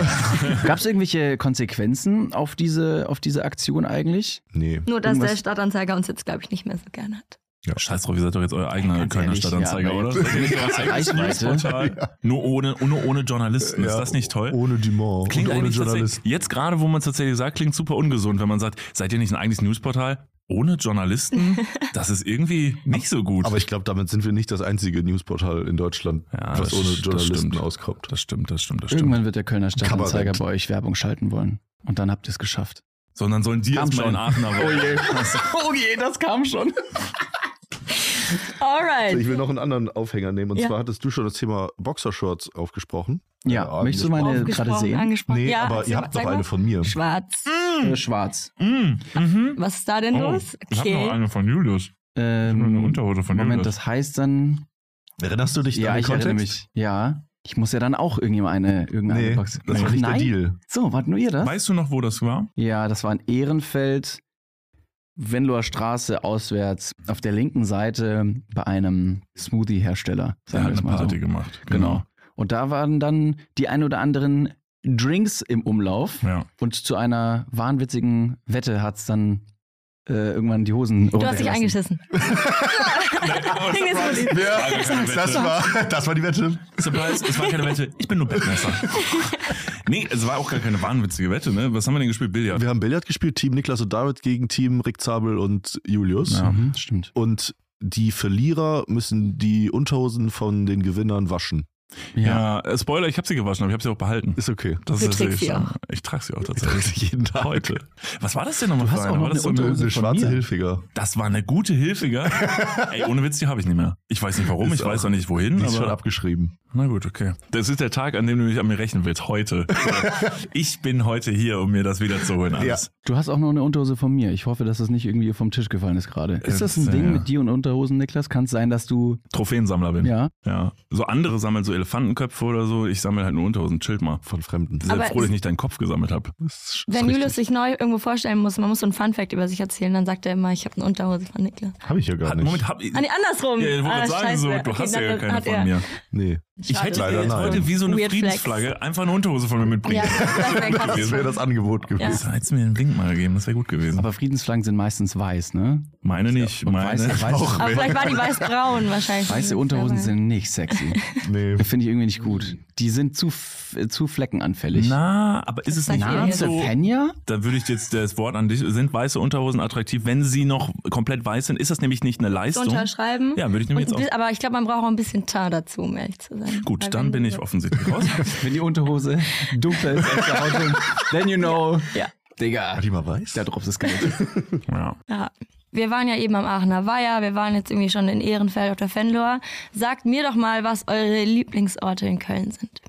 Gab es irgendwelche Konsequenzen auf diese, auf diese Aktion eigentlich? Nee. Nur, dass der Irgendwas- Stadtanzeiger uns jetzt, glaube ich, nicht mehr so gern hat. Scheiß drauf, ihr seid doch jetzt euer eigener Ganz Kölner ehrlich, Stadtanzeiger, ja, oder? Reichweite. Newsportal? Nur ohne, ohne, ohne Journalisten. Ist Ja, das nicht toll? Ohne Dumont. Klingt ohne Journalisten. jetzt gerade, wo man es tatsächlich sagt, klingt super ungesund, wenn man sagt, seid ihr nicht ein eigenes Newsportal? Ohne Journalisten? (laughs) Das ist irgendwie nicht so gut. Aber ich glaube, damit sind wir nicht das einzige Newsportal in Deutschland, Ja, was das- ohne das Journalisten stimmt. auskommt. das stimmt, das stimmt, das stimmt. Irgendwann wird der Kölner Stadtanzeiger Kabarett. bei euch Werbung schalten wollen. Und dann habt ihr es geschafft. Sondern sollen die Kam erstmal schon. in Aachen aber. Oh je. (laughs) oh je, das kam schon. (laughs) Alright. So, ich will noch einen anderen Aufhänger nehmen. Und Ja. zwar hattest du schon das Thema Boxershorts aufgesprochen. Ja, Äh, möchtest du meine gerade sehen? Angesprochen. Nee, ja, aber ihr habt mal. eine von mir. Schwarz. Äh, schwarz. Mm, mhm. Was ist da denn Oh, los? Ich hab noch Okay. eine von Julius. Ähm, eine Unterhose von Moment, Julius. das heißt dann. Erinnerst du dich Ja, an den ich erinnere Kontext? mich. Ja. Ich muss ja dann auch irgendjemand eine, irgendeine Nee, Box. das war nicht Nein? der Deal. So, wart nur ihr das? Weißt du noch, wo das war? Ja, das war in Ehrenfeld, Venloer Straße auswärts, auf der linken Seite bei einem Smoothie-Hersteller. Der hat eine Party so. gemacht. Genau. Und da waren dann die ein oder anderen Drinks im Umlauf. Ja. Und zu einer wahnwitzigen Wette hat es dann äh, irgendwann die Hosen. Du hast dich eingeschissen. (laughs) Gut. das, war, das war die Wette. Surprise, es war keine Wette, ich bin nur Bettmesser. (laughs) nee, es war auch gar keine wahnwitzige Wette, ne? Was haben wir denn gespielt? Billard. Wir haben Billard gespielt, Team Niklas und David gegen Team Rick Zabel und Julius. Ja. Mhm, stimmt. Und die Verlierer müssen die Unterhosen von den Gewinnern waschen. Ja, äh, Spoiler, ich habe sie gewaschen, aber ich habe sie auch behalten. Ist okay. Das Du ist trägst sie auch. Ich trage sie auch Ich tatsächlich. sie jeden Tag. Heute. Was war das denn nochmal Du hast eine? auch noch War das, eine so Eine, eine, schwarze. Hilfiger. das war eine gute Hilfiger. (laughs) Ey, ohne Witz, die habe ich nicht mehr. Ich weiß nicht warum, Ist ich weiß auch- auch nicht wohin. Die ist schon Aber abgeschrieben. na gut, okay. Das ist der Tag, an dem du mich an mir rechnen willst. Heute. (laughs) ich bin heute hier, um mir das wieder zu holen. Alles. Du hast auch noch eine Unterhose von mir. Ich hoffe, dass das nicht irgendwie vom Tisch gefallen ist gerade. Ist das ein Äh, Ding ja. mit dir und Unterhosen, Niklas? Kann es sein, dass du. Trophäensammler bin. Ja. ja. So andere sammeln so Elefantenköpfe oder so. Ich sammle halt nur Unterhosen. Chillt mal. Von Fremden. Sehr Aber froh, dass ich nicht deinen Kopf gesammelt habe. Wenn richtig. Julius sich neu irgendwo vorstellen muss, man muss so einen Funfact über sich erzählen, dann sagt er immer, ich habe eine Unterhose von Niklas. Habe ich ja gar nicht. Moment, hab ich. Ah, nee, andersrum. Ja, ich wollte ah, sagen, so, du Okay, hast ja gar keine hat von er- mir. Nee. Ich hätte Schade. dir jetzt Leider nein. heute wie so eine Weird Flex. Friedensflagge einfach eine Unterhose von mir mitbringen. Ja, das wäre (laughs) krass. Das Angebot gewesen. Das hättest du mir einen Wink mal gegeben, das wäre gut gewesen. Aber Friedensflaggen sind meistens weiß, ne? meine nicht, Und meine. weiße, weiße, Aber vielleicht war die weiß-braun wahrscheinlich. weiße Unterhosen sind nicht sexy. (laughs) Nee. Finde ich irgendwie nicht gut. Die sind zu, f- zu fleckenanfällig. Na, aber ist es Das nicht sagt ihr jetzt. so? Fenja? Da würde ich jetzt das Wort an dich. Sind weiße Unterhosen attraktiv, wenn sie noch komplett weiß sind? Ist das nämlich nicht eine Leistung? unterschreiben. Ja, würde ich nämlich Und, jetzt auch. aber ich glaube, man braucht auch ein bisschen Teint dazu, um ehrlich zu sein. Weil Gut, dann bin ich offensichtlich raus. (laughs) Wenn die Unterhose dunkler ist als der Haut, then you know. Ja. Digga, die mal weiß? der Drops ist Geld. (laughs) Ja. Ja. Wir waren ja eben am Aachener Weiher, wir waren jetzt irgendwie schon in Ehrenfeld auf der Fenloer. Sagt mir doch mal, was eure Lieblingsorte in Köln sind.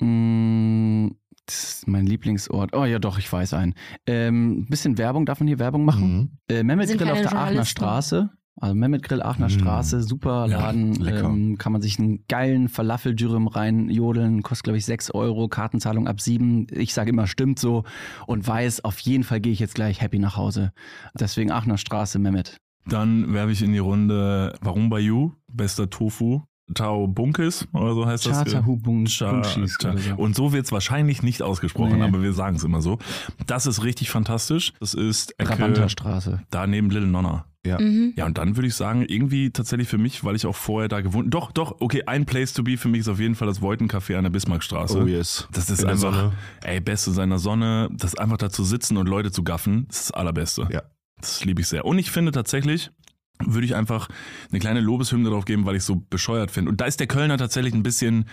Mm, das ist mein Lieblingsort. Oh ja, doch, ich weiß einen. Ähm, bisschen Werbung, darf man hier Werbung machen? Mhm. Äh, Grill auf der Aachener. Straße. Also Mehmet Grill Aachener Mm. Straße, super Ja, Laden. lecker. ähm, kann man sich einen geilen Falafel-Dürüm reinjodeln. Kostet, glaube ich, 6 Euro. Kartenzahlung ab 7. Ich sage immer, stimmt so. Und weiß, auf jeden Fall gehe ich jetzt gleich happy nach Hause. Deswegen Aachener Straße, Mehmet. Dann werfe ich in die Runde Warum bei You? Bester Tofu. Tau Bunkis oder so heißt das. Chatahu Bun- Cha- Cha-. Und so wird es wahrscheinlich nicht ausgesprochen, Nee. aber wir sagen es immer so. Das ist richtig fantastisch. Das ist Ecke, Brabanterstraße. da neben Little Nonna. Ja. Mhm. Ja, und dann würde ich sagen, irgendwie tatsächlich für mich, weil ich auch vorher da gewohnt Doch, doch, okay, ein Place to be für mich ist auf jeden Fall das Voitencafé an der Bismarckstraße. Oh yes. Das ist In der einfach, ey, Beste seiner Sonne, das einfach da zu sitzen und Leute zu gaffen, das ist das Allerbeste. Ja. Das liebe ich sehr. Und ich finde tatsächlich, würde ich einfach eine kleine Lobeshymne darauf geben, weil ich so bescheuert finde. Und da ist der Kölner tatsächlich ein bisschen,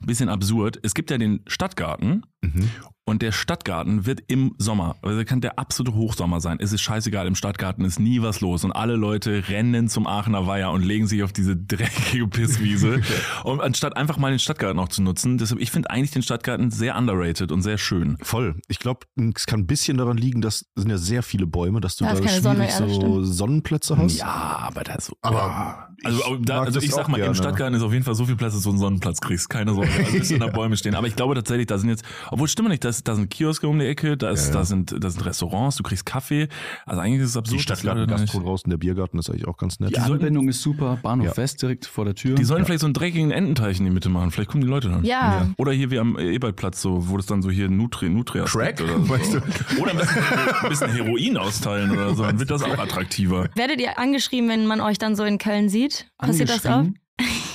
ein bisschen absurd. Es gibt ja den Stadtgarten Mhm. Und der Stadtgarten wird im Sommer, also kann der absolute Hochsommer sein. Es ist scheißegal, im Stadtgarten ist nie was los und alle Leute rennen zum Aachener Weiher und legen sich auf diese dreckige Pisswiese. und (laughs) anstatt einfach mal den Stadtgarten auch zu nutzen. Deshalb, ich finde eigentlich den Stadtgarten sehr underrated und sehr schön. Voll. Ich glaube, es kann ein bisschen daran liegen, dass es sind ja sehr viele Bäume, dass du Da da, Sonne, schwierig ja, das so. Sonnenplätze hast. Ja, aber da so. Aber ja. also, ich da, also ich sag mal, im gerne. Stadtgarten ist auf jeden Fall so viel Platz, dass du einen Sonnenplatz kriegst. Keine Sorge. Also es sind da Bäume stehen. Aber ich glaube tatsächlich, da sind jetzt, obwohl stimmt nicht, da, ist, da sind Kioske um die Ecke, da, ist, Ja, ja. da, sind, da sind Restaurants, du kriegst Kaffee. Also eigentlich ist es absurd. Die dass Stadtgarten Gastro draußen, der Biergarten ist eigentlich auch ganz nett. Die Anbindung ist super. Bahnhof Ja. West direkt vor der Tür. Die sollen vielleicht so einen dreckigen Ententeich in die Mitte machen. Vielleicht kommen die Leute dann. Ja. Oder hier wie am Ebertplatz, so, wo das dann so hier Nutri, Nutrias Crack? gibt oder so. Weißt du? Oder ein bisschen, ein bisschen Heroin austeilen oder so. Dann wird das auch attraktiver. Werdet ihr angeschrieben, wenn man euch dann so in Köln sieht? Passiert das auch? (laughs)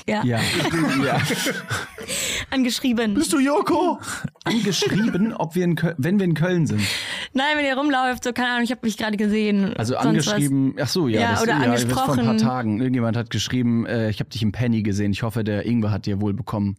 Ja. Ja. ja. (laughs) Angeschrieben. Bist du Joko? (laughs) Angeschrieben, ob wir in Köln, wenn wir in Köln sind. Nein, wenn ihr rumläuft, so keine Ahnung, ich habe mich gerade gesehen. Also angeschrieben, ach so, ja, Ja, das, oder ja, das vor ein paar angesprochen. Tagen. Irgendjemand hat geschrieben, äh, ich habe dich im Penny gesehen. Ich hoffe, der Ingwer hat dir wohl bekommen.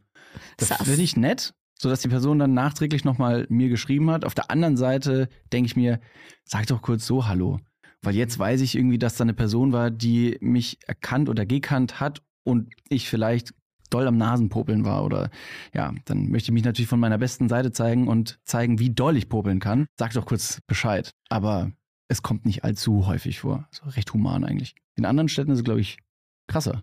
Das finde ich nett, so dass die Person dann nachträglich nochmal mir geschrieben hat. Auf der anderen Seite denke ich mir, sag doch kurz so Hallo. Weil jetzt weiß ich irgendwie, dass da eine Person war, die mich erkannt oder gekannt hat und ich vielleicht doll am Nasenpopeln war oder ja, dann möchte ich mich natürlich von meiner besten Seite zeigen und zeigen, wie doll ich popeln kann. Sag doch kurz Bescheid. Aber es kommt nicht allzu häufig vor. So recht human eigentlich. In anderen Städten ist es, glaube ich, krasser.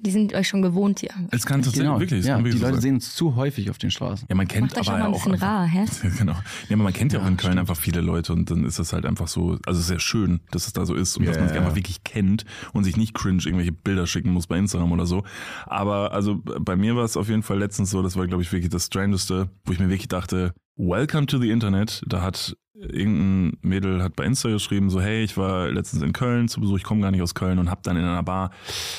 Die sind euch schon gewohnt hier. Es kann tatsächlich Genau. wirklich. es ja, die so Leute sein. sehen uns zu häufig auf den Straßen. Ja, man kennt Macht aber auch ja mal ein auch bisschen einfach- rar, hä? (laughs) Ja, genau. Ja, aber man kennt ja, Ja, auch in Köln stimmt. einfach viele Leute und dann ist das halt einfach so, also sehr schön, dass es da so ist und dass Ja, man sich einfach wirklich kennt und sich nicht cringe irgendwelche Bilder schicken muss bei Instagram oder so. Aber also bei mir war es auf jeden Fall letztens so, das war glaube ich wirklich das Strangeste, wo ich mir wirklich dachte, Welcome to the Internet. Da hat irgendein Mädel hat bei Insta geschrieben, so hey, ich war letztens in Köln zu Besuch, ich komme gar nicht aus Köln und habe dann in einer Bar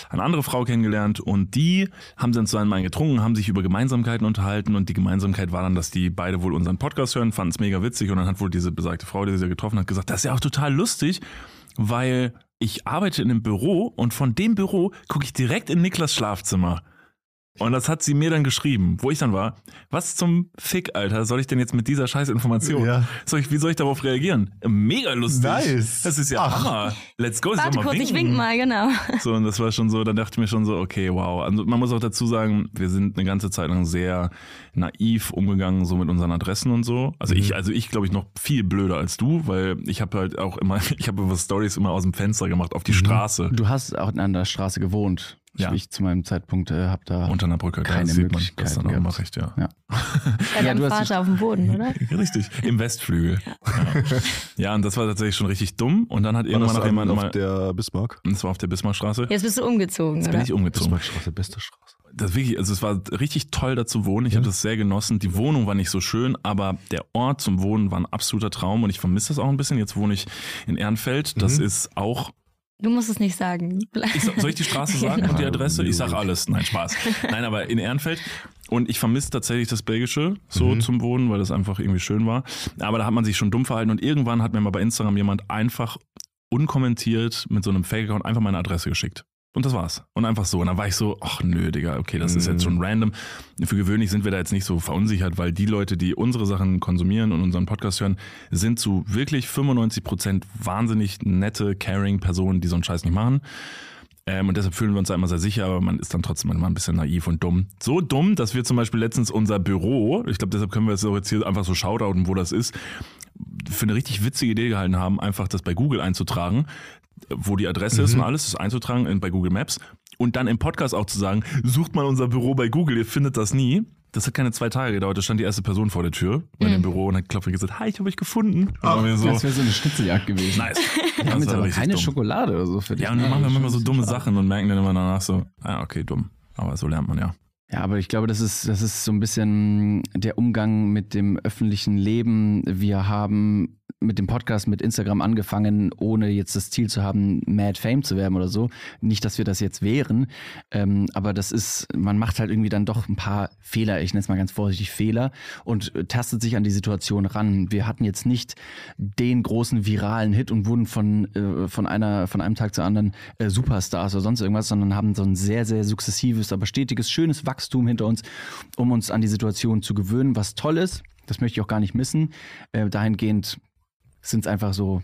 eine andere Frau kennengelernt und die haben dann zu einem Wein getrunken, haben sich über Gemeinsamkeiten unterhalten und die Gemeinsamkeit war dann, dass die beide wohl unseren Podcast hören, fanden es mega witzig und dann hat wohl diese besagte Frau, die sie getroffen hat, gesagt, das ist ja auch total lustig, weil ich arbeite in einem Büro und von dem Büro gucke ich direkt in Niklas Schlafzimmer. Und das hat sie mir dann geschrieben, wo ich dann war. Was zum Fick, Alter, soll ich denn jetzt mit dieser scheiß Information? Ja. Soll ich, wie soll ich darauf reagieren? Mega lustig. Nice. Das ist ja Ach. Hammer. Let's go. Ich Warte kurz, ich winken. wink mal, genau. So, und das war schon so, dann dachte ich mir schon so, okay, wow. Also man muss auch dazu sagen, wir sind eine ganze Zeit lang sehr naiv umgegangen, so mit unseren Adressen und so. Also Mhm. ich, also ich glaube ich noch viel blöder als du, weil ich habe halt auch immer, (laughs) ich habe über Stories immer aus dem Fenster gemacht, auf die Mhm. Straße. Du hast auch an der Straße gewohnt. Ja. Ich zu meinem Zeitpunkt äh, habe da. Unter einer Brücke, da Keine sieht man Möglichkeit das dann auch immer recht, ja. Ja. Bei Ja, deinem du hast Vater auf dem Boden, oder? (laughs) Richtig, im Westflügel. Ja. ja, und das war tatsächlich schon richtig dumm. Und dann hat War irgendwann das noch an- jemand auf mal, der Bismarck? das war auf der Bismarckstraße, Jetzt bist du umgezogen, jetzt oder? bin ich umgezogen. Bismarckstraße, beste Straße. Das wirklich, also es war richtig toll, da zu wohnen. Ich habe das sehr genossen. Die Wohnung war nicht so schön, aber der Ort zum Wohnen war ein absoluter Traum und ich vermisse das auch ein bisschen. Jetzt wohne ich in Ehrenfeld. Das Mhm. ist auch. Du musst es nicht sagen. Ich, soll ich die Straße sagen und die Adresse? Ich sag alles. Nein, Spaß. Nein, aber in Ehrenfeld. Und ich vermisse tatsächlich das Belgische so Mhm. zum Wohnen, weil das einfach irgendwie schön war. Aber da hat man sich schon dumm verhalten und irgendwann hat mir mal bei Instagram jemand einfach unkommentiert mit so einem Fake-Account einfach meine Adresse geschickt. Und das war's. Und einfach so. Und dann war ich so, ach nö, Digga, okay, das ist Mhm. jetzt schon random. Für gewöhnlich sind wir da jetzt nicht so verunsichert, weil die Leute, die unsere Sachen konsumieren und unseren Podcast hören, sind zu wirklich 95 Prozent wahnsinnig nette, caring Personen, die so einen Scheiß nicht machen. Ähm, und deshalb fühlen wir uns da immer sehr sicher, aber man ist dann trotzdem manchmal ein bisschen naiv und dumm. So dumm, dass wir zum Beispiel letztens unser Büro, ich glaube, deshalb können wir es auch jetzt hier einfach so shoutouten, wo das ist, für eine richtig witzige Idee gehalten haben, einfach das bei Google einzutragen, wo die Adresse ist und alles, das einzutragen in, bei Google Maps und dann im Podcast auch zu sagen, sucht mal unser Büro bei Google, ihr findet das nie. Das hat keine zwei Tage gedauert, da stand die erste Person vor der Tür bei dem Büro und hat klopft und gesagt, hi, ich habe euch gefunden. Wir so, Das wäre so eine Schnitzeljagd gewesen. nice. Wir (laughs) Das haben jetzt aber keine dumm. Schokolade oder so für dich. Ja, und dann machen wir manchmal so dumme. Sachen und merken dann immer danach so, ah, okay, dumm. Aber so lernt man ja. Ja, aber ich glaube, das ist, das ist so ein bisschen der Umgang mit dem öffentlichen Leben. Wir haben mit dem Podcast, mit Instagram angefangen, ohne jetzt das Ziel zu haben, Mad Fame zu werden oder so. Nicht, dass wir das jetzt wären, ähm, aber das ist, man macht halt irgendwie dann doch ein paar Fehler, ich nenne es mal ganz vorsichtig Fehler und tastet sich an die Situation ran. Wir hatten jetzt nicht den großen viralen Hit und wurden von, äh, von, einer, von einem Tag zu anderen äh, Superstars oder sonst irgendwas, sondern haben so ein sehr, sehr sukzessives, aber stetiges, schönes Wachstum hinter uns, um uns an die Situation zu gewöhnen, was toll ist. Das möchte ich auch gar nicht missen. Äh, dahingehend sind es einfach so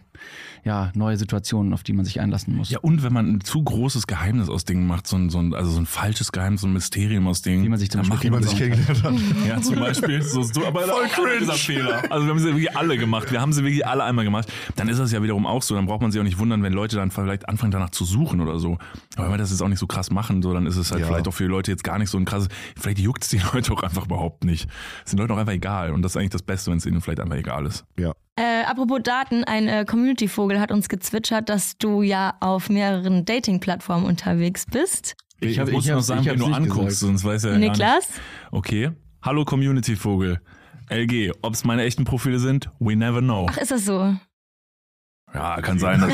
ja, neue Situationen, auf die man sich einlassen muss. Ja, und wenn man ein zu großes Geheimnis aus Dingen macht, so ein, so ein, also so ein falsches Geheimnis, so ein Mysterium aus Dingen. Wie man sich zum dann Beispiel macht Wie man sich kennengelernt hat. (laughs) Ja, zum Beispiel. So, so, aber Voll cringe. dieser Fehler. Also wir haben sie wirklich alle gemacht. Wir haben sie wirklich alle einmal gemacht. Dann ist das ja wiederum auch so. Dann braucht man sich auch nicht wundern, wenn Leute dann vielleicht anfangen danach zu suchen oder so. Aber wenn wir das jetzt auch nicht so krass machen, so, dann ist es halt Ja. vielleicht auch für die Leute jetzt gar nicht so ein krasses, vielleicht juckt es die (laughs) Leute auch einfach überhaupt nicht. Es sind Leuten auch einfach egal. Und das ist eigentlich das Beste, wenn es ihnen vielleicht einfach egal ist. Ja. Äh, apropos Daten, ein äh, Community-Vogel hat uns gezwitschert, dass du ja auf mehreren Dating-Plattformen unterwegs bist. Ich, Ich hab- muss ich noch sagen, ich wen hab's du anguckst, gesagt. sonst weiß er ja gar nicht. Niklas? Okay. Hallo Community-Vogel. LG, ob es meine echten Profile sind, we never know. Ach, ist das so? Ja, kann sein. Dass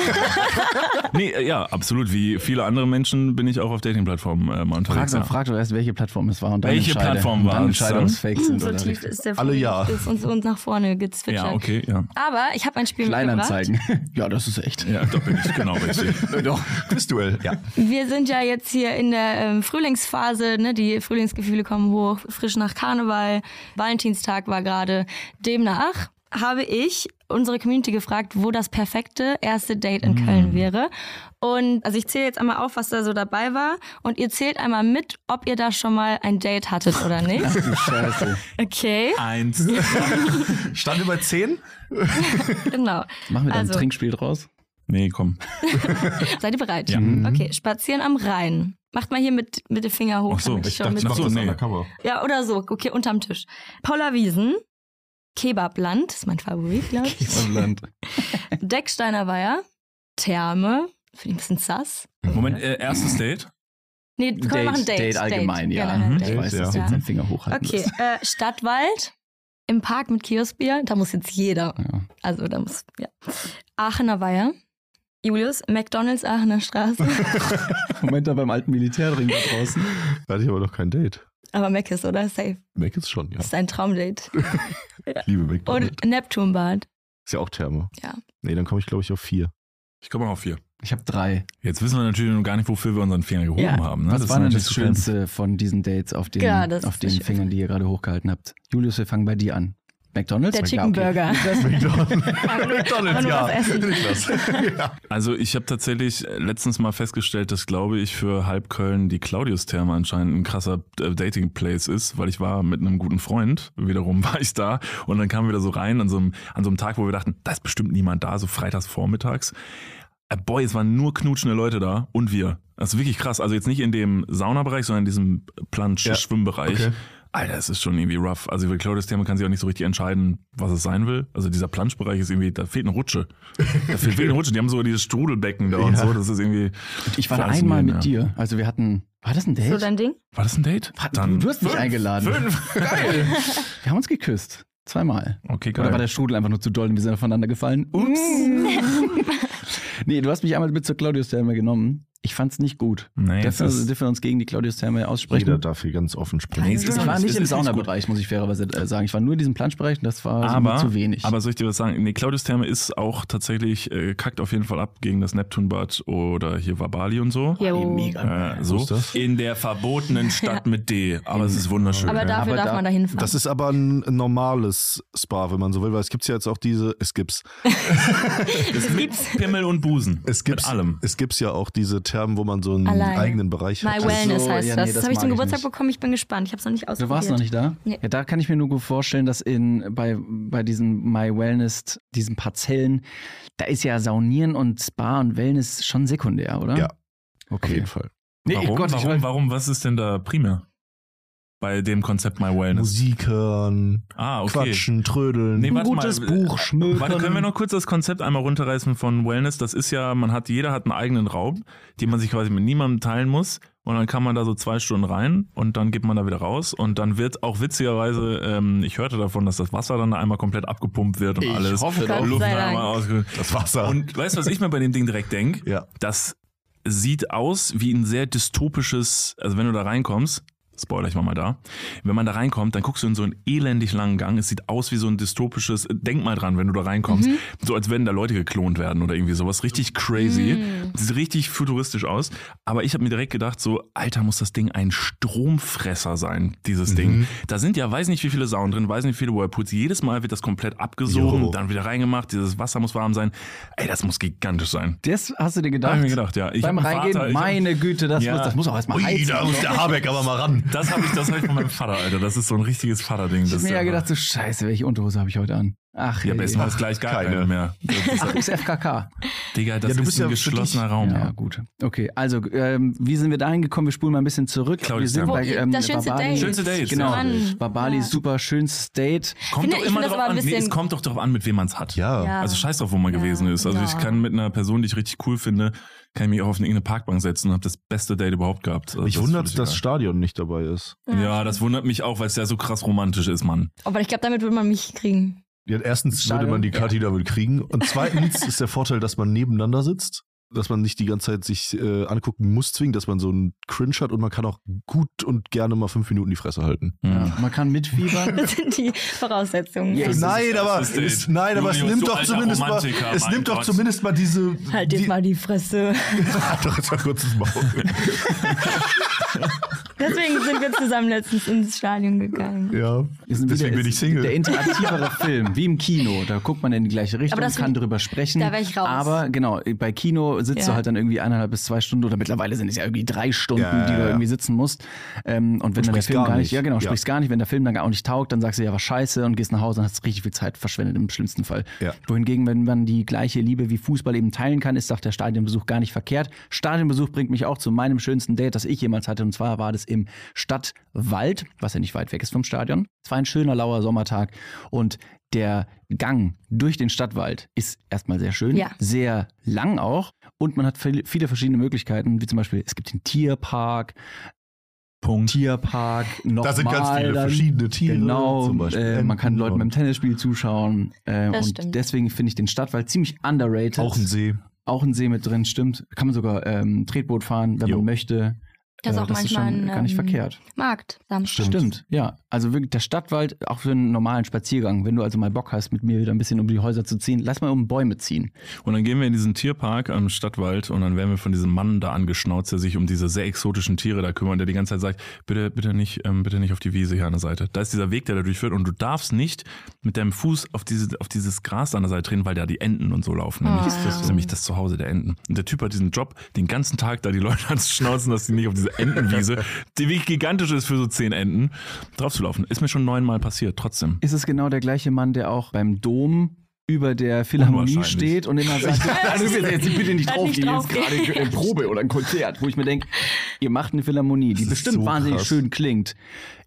(laughs) nee, äh, ja, absolut. Wie viele andere Menschen bin ich auch auf Dating-Plattformen äh, mal Frag, unterwegs. doch, ja. frag doch erst, welche Plattform es war und dann Welche entscheide. Plattform ob es fake sind so oder tief ist der Alle ja. ist uns, uns nach vorne gezwitschert. Ja, okay, ja. Aber ich habe ein Spiel mitgebracht. Kleinanzeigen. (laughs) ja, das ist echt. Ja, da bin ich genau richtig. (laughs) Doch, Quizduell. Ja. Wir sind ja jetzt hier in der ähm, Frühlingsphase, ne? die Frühlingsgefühle kommen hoch, frisch nach Karneval, Valentinstag war gerade. Demnach habe ich unsere Community gefragt, wo das perfekte erste Date in Köln wäre. Und also ich zähle jetzt einmal auf, was da so dabei war. Und ihr zählt einmal mit, ob ihr da schon mal ein Date hattet oder nicht. Scheiße. Okay, Eins. (laughs) Stand über 10? genau. Machen wir da Also- ein Trinkspiel draus? Nee, komm. (laughs) Seid ihr bereit? Ja. Okay, spazieren am Rhein. Macht mal hier mit, mit dem Finger hoch. Ach so, ich schon dachte, mit- ich mach das nee. Kamera. Ja, oder so. Okay, unterm Tisch. Paula Wiesen, Kebabland, ist mein Favorit, glaube ich. Land. (laughs) Decksteiner Weiher, Therme, finde ich ein bisschen sass. Moment, äh, erstes Date? Nee, komm, wir machen Date. Date allgemein, ja. Generell Mhm. Date. Ich weiß, dass du Ja. jetzt deinen Finger hochhalten Okay, äh, Stadtwald, im Park mit Kioskbier, da muss jetzt jeder. Ja. Also da muss, ja. Aachener Weiher, Julius, McDonalds Aachener Straße, (laughs) Moment, da beim alten Militärring da draußen. Da hatte ich aber noch kein Date. Aber Mac ist, oder? Safe. Mac ist schon, ja. Das ist ein Traumdate. (laughs) Liebe McDonald's. Und Neptunbad. Ist ja auch Therme. Ja. Nee, dann komme ich, glaube ich, auf vier. Ich komme auf vier. Ich habe drei. Jetzt wissen wir natürlich noch gar nicht, wofür wir unseren Finger gehoben Ja. haben. Ne? Was ist war denn natürlich das. Schönste von diesen Dates auf den, Ja, das auf den das Fingern, die ihr gerade hochgehalten habt? Julius, wir fangen bei dir an. McDonalds? Der Ja, Chicken. Burger. (laughs) (laughs) McDonald's, ja. (laughs) ja. Also ich habe tatsächlich letztens mal festgestellt, dass glaube ich für halb Köln die Claudius-Therme anscheinend ein krasser äh, Dating-Place ist, weil ich war mit einem guten Freund, wiederum war ich da und dann kamen wir da so rein an so einem, an so einem Tag, wo wir dachten, da ist bestimmt niemand da, so freitags vormittags. Äh, Boy, es waren nur knutschende Leute da und wir. Das ist wirklich krass. Also jetzt nicht in dem Saunabereich, sondern in diesem Plansch-Schwimmbereich. okay. Alter, es ist schon irgendwie rough. Also für Claudius Therme kann sich auch nicht so richtig entscheiden, was es sein will. Also dieser Planschbereich ist irgendwie, da fehlt eine Rutsche. Da fehlt eine Rutsche. Die haben so dieses Strudelbecken da und Ja. so. Das ist irgendwie. Ich war da einmal mit ja. dir. Also wir hatten. War das ein Date? So dein Ding? War das ein Date? du, du hast mich eingeladen. Fünf. (laughs) Geil. Wir haben uns geküsst. Zweimal. Okay, Oder war geil. der Strudel einfach nur zu doll und wir sind aufeinander gefallen? Ups. (laughs) nee, du hast mich einmal mit zur Claudius-Therme genommen. Ich fand's nicht gut. Nee, es dürfen, ist- dürfen wir uns gegen die Claudius-Therme Jeder aussprechen? darf hier ganz offen sprechen. Nee, es Ich war es nicht im. Saunabereich, muss ich fairerweise äh, sagen. Ich war nur in diesem Planschbereich und das war aber, zu wenig. aber soll ich dir was sagen? Nee, Claudius Therme ist auch tatsächlich, äh, kackt auf jeden Fall ab gegen das Neptunbad oder hier war Bali und so. Jo. mega. Äh, so. Das? In der verbotenen (laughs) Stadt mit D. Aber es ist wunderschön. Aber dafür Aber darf da- man da hinfahren. Das ist aber ein normales Spa, wenn man so will, weil es gibt ja jetzt auch diese, es gibt's, (laughs) es gibt's Pimmel und Busen. es gibt's, Mit allem. es gibt's ja auch diese Thermen, wo man so einen Alleine. eigenen Bereich My hat. Ach Wellness so, heißt ja, das. nee, das das habe ich zum ich Geburtstag nicht. bekommen. Ich bin gespannt. Ich habe es noch nicht Du ausprobiert. warst noch nicht da? Nee. Ja, da kann ich mir nur gut vorstellen, dass in bei, bei diesen My Wellness, diesen Parzellen, da ist ja Saunieren und Spa und Wellness schon sekundär, oder? Ja. Okay. Auf jeden Fall. Nee, warum? Gott, ich warum, warum? Was ist denn da primär? Bei dem Konzept My Wellness? Musik hören, Ah, okay. quatschen, trödeln. Nee, Ein gutes mal. Buch schmökern. Warte, können wir noch kurz das Konzept einmal runterreißen von Wellness? Das ist ja, man hat, jeder hat einen eigenen Raum, den man sich quasi mit niemandem teilen muss. Und dann kann man da so zwei Stunden rein und dann geht man da wieder raus. Und dann wird auch witzigerweise, ähm, ich hörte davon, dass das Wasser dann da einmal komplett abgepumpt wird und Ich alles. hoffe. Luft Gott sei einmal Dank. ausge das Wasser. Und weißt du, was ich mir bei dem Ding direkt denke? ja. Das sieht aus wie ein sehr dystopisches, also wenn du da reinkommst, spoiler ich mal mal da, wenn man da reinkommt, dann guckst du in so einen elendig langen Gang, es sieht aus wie so ein dystopisches, denk mal dran, wenn du da reinkommst, so als wenn da Leute geklont werden oder irgendwie sowas, richtig crazy, sieht richtig futuristisch aus, aber ich habe mir direkt gedacht, so, Alter, muss das Ding ein Stromfresser sein, dieses Ding. Da sind ja, weiß nicht wie viele Saunen drin, weiß nicht wie viele Whirlpools, jedes Mal wird das komplett abgesogen, Jo. dann wieder reingemacht, dieses Wasser muss warm sein, ey, das muss gigantisch sein. Das hast du dir Hab gedacht? ich mir gedacht, ja. Ich Beim hab Reingehen, Vater, ich hab- meine Güte, das, Ja. muss, das muss auch erstmal heizen. da muss der Habeck aber mal ran. Das habe ich, das hab ich von meinem Vater, Alter. Das ist so ein richtiges Vaterding. Ich Das hab mir ja gedacht, so scheiße, welche Unterhose habe ich heute an? Ach, ja, je, besten je. Fall gleich gar keine. keine mehr. Das ist, Ach, ist FKK. Digga, das Ja, du ist ein ja geschlossener Raum. Ja, gut. Okay, also, ähm, wie sind wir dahin gekommen? Wir spulen mal ein bisschen zurück. Claudia wir sind bei ähm, Das schönste Babali. Date. Schönste Date, Genau. ja. Mann. Babali, Ja. super schönstes Date. Kommt Finde- doch ich immer drauf aber an. Nee, es kommt doch darauf an, mit wem man es hat. Ja. Ja. Also scheiß drauf, wo man Ja. gewesen ist. Also ich kann mit einer Person, die ich richtig cool finde, kann ich mich auch auf eine irgendeine Parkbank setzen und habe das beste Date überhaupt gehabt. Also Mich das wundert, dass das Stadion nicht dabei ist. Ja, das wundert mich auch, weil es ja so krass romantisch ist, Mann. Aber ich glaube, damit würde man mich kriegen. Ja, erstens Stadion? würde man die Kathi damit kriegen. Und (laughs) zweitens ist der Vorteil, dass man nebeneinander sitzt, dass man nicht die ganze Zeit sich äh, angucken muss, zwingend, dass man so einen Cringe hat und man kann auch gut und gerne mal fünf Minuten die Fresse halten. Ja, man kann mitfiebern. (laughs) Das sind die Voraussetzungen. Ja, ist nein, das aber es, nein, aber es nimmt doch zumindest mal, es nimmt doch zumindest mal diese. Halt jetzt die, mal die Fresse. (laughs) doch jetzt mal kurz das Maul. Deswegen sind wir zusammen letztens ins Stadion gegangen. ja, deswegen bin ich Single. Der interaktivere (laughs) Film, wie im Kino. Da guckt man in die gleiche Richtung, Aber das kann drüber sprechen. da wär ich raus. Aber genau, bei Kino sitzt Ja. du halt dann irgendwie eineinhalb bis zwei Stunden oder mittlerweile sind es ja irgendwie drei Stunden, Ja, ja, die du irgendwie sitzen musst. Ähm, und wenn dann der Film gar gar nicht, nicht. ja genau, Ja. sprichst gar nicht, wenn der Film dann auch nicht taugt, dann sagst du ja, was scheiße und gehst nach Hause und hast richtig viel Zeit verschwendet im schlimmsten Fall. Ja. Wohingegen, wenn man die gleiche Liebe wie Fußball eben teilen kann, ist auch der Stadionbesuch gar nicht verkehrt. Stadionbesuch bringt mich auch zu meinem schönsten Date, das ich jemals hatte. Und zwar war das im Stadtwald, was ja nicht weit weg ist vom Stadion. Es war ein schöner, lauer Sommertag und der Gang durch den Stadtwald ist erstmal sehr schön, Ja. sehr lang auch und man hat viel- viele verschiedene Möglichkeiten, wie zum Beispiel, es gibt den Tierpark, Punkt. Tierpark, noch Da sind ganz viele dann, verschiedene Tiere. Genau, zum Beispiel äh, man kann Leuten beim Tennisspiel zuschauen. Äh, und stimmt. deswegen finde ich den Stadtwald ziemlich underrated. Auch ein See. Auch ein See mit drin, stimmt. Kann man sogar ähm, Tretboot fahren, wenn Jo. man möchte. Das ist Äh, auch das ist manchmal schon gar nicht ähm, verkehrt. Markt, Samstag. Stimmt. ja. Also wirklich der Stadtwald, auch für einen normalen Spaziergang. Wenn du also mal Bock hast, mit mir wieder ein bisschen um die Häuser zu ziehen, lass mal um Bäume ziehen. Und dann gehen wir in diesen Tierpark am Stadtwald und dann werden wir von diesem Mann da angeschnauzt, der sich um diese sehr exotischen Tiere da kümmert, der die ganze Zeit sagt, bitte, bitte nicht, ähm, bitte nicht auf die Wiese hier an der Seite. Da ist dieser Weg, der da durchführt und du darfst nicht mit deinem Fuß auf, diese, auf dieses Gras da an der Seite treten, weil da die Enten und so laufen. Nämlich Ah. das ist nämlich das Zuhause der Enten. Und der Typ hat diesen Job, den ganzen Tag da die Leute (laughs) anzuschnauzen, dass die nicht auf diese Entenwiese, (laughs) die wirklich gigantisch ist für so zehn Enten, drauf zu laufen. Ist mir schon neunmal passiert, trotzdem. Ist es genau der gleiche Mann, der auch beim Dom über der Philharmonie steht und immer sagt, (laughs) also jetzt bitte nicht drauf, draufgehen. gerade eine Probe oder ein Konzert, wo ich mir denke, ihr macht eine Philharmonie, die bestimmt so wahnsinnig krass. schön klingt,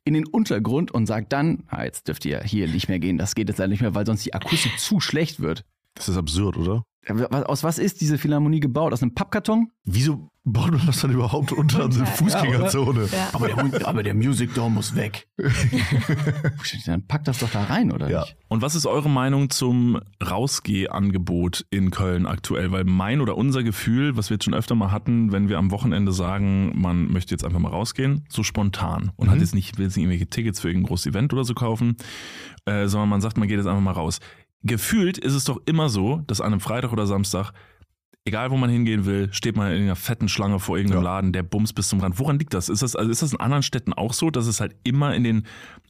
in den Untergrund und sagt dann, ah, jetzt dürft ihr hier nicht mehr gehen, das geht jetzt leider nicht mehr, weil sonst die Akustik zu schlecht wird. Das ist absurd, oder? Aus was ist diese Philharmonie gebaut? Aus einem Pappkarton? Wieso baut man das dann überhaupt unter eine Ja, Fußgängerzone? Ja. Aber der, aber der Music Dome muss weg. (laughs) Dann packt das doch da rein, oder Ja. nicht? Und was ist eure Meinung zum Rausgehangebot in Köln aktuell? Weil mein oder unser Gefühl, was wir jetzt schon öfter mal hatten, wenn wir am Wochenende sagen, man möchte jetzt einfach mal rausgehen, so spontan und Mhm. hat jetzt nicht, will jetzt nicht irgendwelche Tickets für irgendein großes Event oder so kaufen, äh, sondern man sagt, man geht jetzt einfach mal raus. Gefühlt ist es doch immer so, dass an einem Freitag oder Samstag Egal, wo man hingehen will, steht man in einer fetten Schlange vor irgendeinem Ja. Laden, der bums bis zum Rand. Woran liegt das? Ist das, also ist das in anderen Städten auch so, dass es halt immer in den,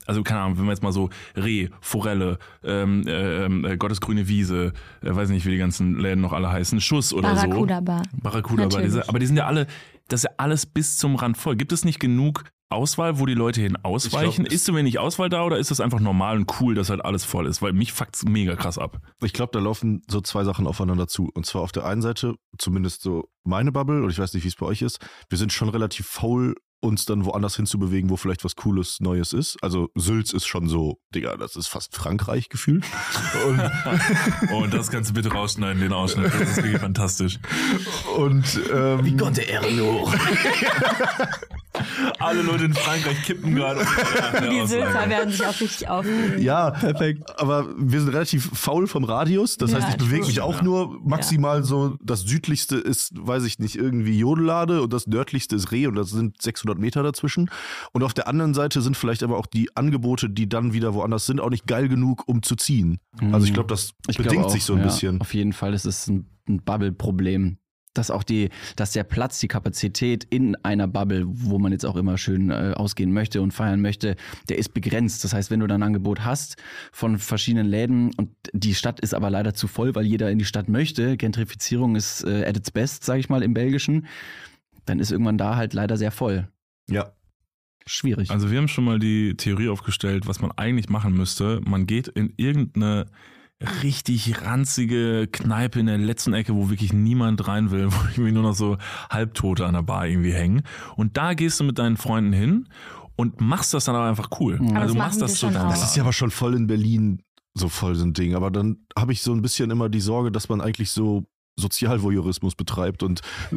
also keine Ahnung, wenn wir jetzt mal so Reh, Forelle, ähm, ähm, äh, Gottesgrüne Wiese, äh, weiß nicht, wie die ganzen Läden noch alle heißen, Schuss oder Barracuda Bar. so. Barracuda Bar. Diese, aber die sind ja alle, das ist ja alles bis zum Rand voll. Gibt es nicht genug Auswahl, wo die Leute hin ausweichen? Ich glaub, ist zu wenig Auswahl da oder ist das einfach normal und cool, dass halt alles voll ist? Weil mich fuckt's mega krass ab. Ich glaube, da laufen so zwei Sachen aufeinander zu. Und zwar auf der einen Seite, zumindest so meine Bubble, und ich weiß nicht, wie es bei euch ist, wir sind schon relativ faul, uns dann woanders hinzubewegen, wo vielleicht was Cooles, Neues ist. Also Sülz ist schon so, Digga, das ist fast Frankreich gefühlt. (laughs) Und, Oh, und das kannst du bitte rausschneiden, den Ausschnitt. Das ist wirklich fantastisch. und ähm, konnte er nur? (laughs) Alle Leute in Frankreich kippen gerade. (laughs) Die Sülzer werden sich auch richtig aufregen. Ja, perfekt. Aber wir sind relativ faul vom Radius. Das Ja, heißt, ich bewege mich auch Ja. nur maximal so. Das südlichste ist, weiß ich nicht, irgendwie Jodellade und das nördlichste ist Reh und das sind 600 Meter dazwischen. Und auf der anderen Seite sind vielleicht aber auch die Angebote, die dann wieder woanders sind, auch nicht geil genug, um zu ziehen. Also ich glaube, das Ich bedingt glaube auch, sich so ein ja, bisschen. Auf jeden Fall ist es ein, ein Bubble-Problem. Dass auch die, dass der Platz, die Kapazität in einer Bubble, wo man jetzt auch immer schön äh, ausgehen möchte und feiern möchte, der ist begrenzt. Das heißt, wenn du dann ein Angebot hast von verschiedenen Läden und die Stadt ist aber leider zu voll, weil jeder in die Stadt möchte, Gentrifizierung ist äh, at its best, sage ich mal, im Belgischen, dann ist irgendwann da halt leider sehr voll. Ja. Schwierig. Also wir haben schon mal die Theorie aufgestellt, was man eigentlich machen müsste. Man geht in irgendeine richtig ranzige Kneipe in der letzten Ecke, wo wirklich niemand rein will, (laughs) wo irgendwie nur noch so Halbtote an der Bar irgendwie hängen. Und da gehst du mit deinen Freunden hin und machst das dann aber einfach cool. Aber also das du machst das schon so auch. Das ist ja aber schon voll in Berlin so voll so ein Ding. Aber dann habe ich so ein bisschen immer die Sorge, dass man eigentlich so Sozialvoyeurismus betreibt und (laughs)